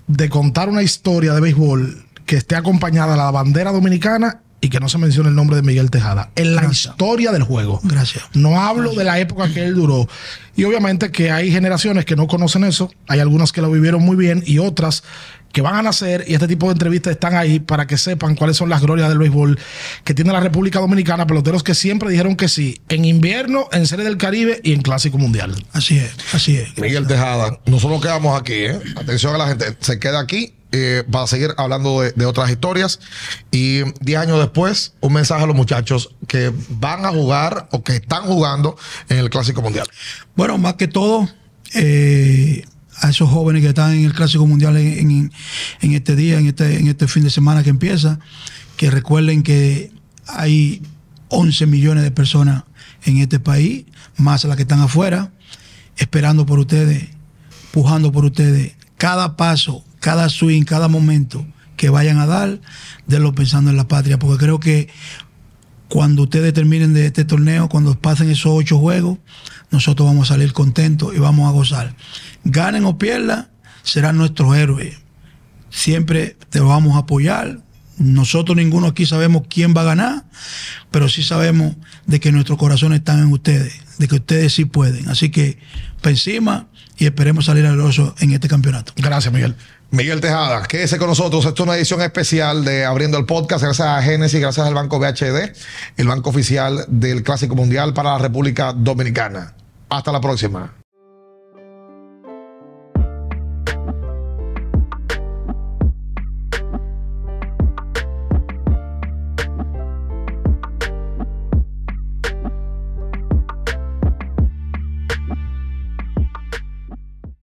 de contar una historia de béisbol que esté acompañada de la bandera dominicana y que no se mencione el nombre de Miguel Tejada. En la Gracias. historia del juego. Gracias. No hablo de la época que él duró. Y obviamente que hay generaciones que no conocen eso. Hay algunas que lo vivieron muy bien y otras que van a nacer. Y este tipo de entrevistas están ahí para que sepan cuáles son las glorias del béisbol que tiene la República Dominicana. Peloteros que siempre dijeron que sí. En invierno, en Serie del Caribe y en Clásico Mundial. Así es, así es. Miguel Tejada, nosotros quedamos aquí, ¿eh? Atención a la gente, se queda aquí eh, para seguir hablando de, otras historias. Y 10 años después, un mensaje a los muchachos que van a jugar o que están jugando en el Clásico Mundial. Bueno, más que todo, eh, a esos jóvenes que están en el Clásico Mundial en este día, en este, en este fin de semana que empieza, que recuerden que hay 11 millones de personas en este país, más las que están afuera, esperando por ustedes, pujando por ustedes. Cada paso, cada swing, cada momento que vayan a dar, denlo pensando en la patria, porque creo que cuando ustedes terminen de este torneo, cuando pasen esos ocho juegos, nosotros vamos a salir contentos y vamos a gozar. Ganen o pierdan, serán nuestros héroes. Siempre te vamos a apoyar. Nosotros ninguno aquí sabemos quién va a ganar, pero sí sabemos de que nuestros corazones están en ustedes, de que ustedes sí pueden. Así que pa' encima y esperemos salir oso en este campeonato. Gracias, Miguel. Miguel Tejada, quédese con nosotros. Esto es una edición especial de Abriendo el Podcast, gracias a Genesis, gracias al Banco BHD, el banco oficial del Clásico Mundial para la República Dominicana. Hasta la próxima.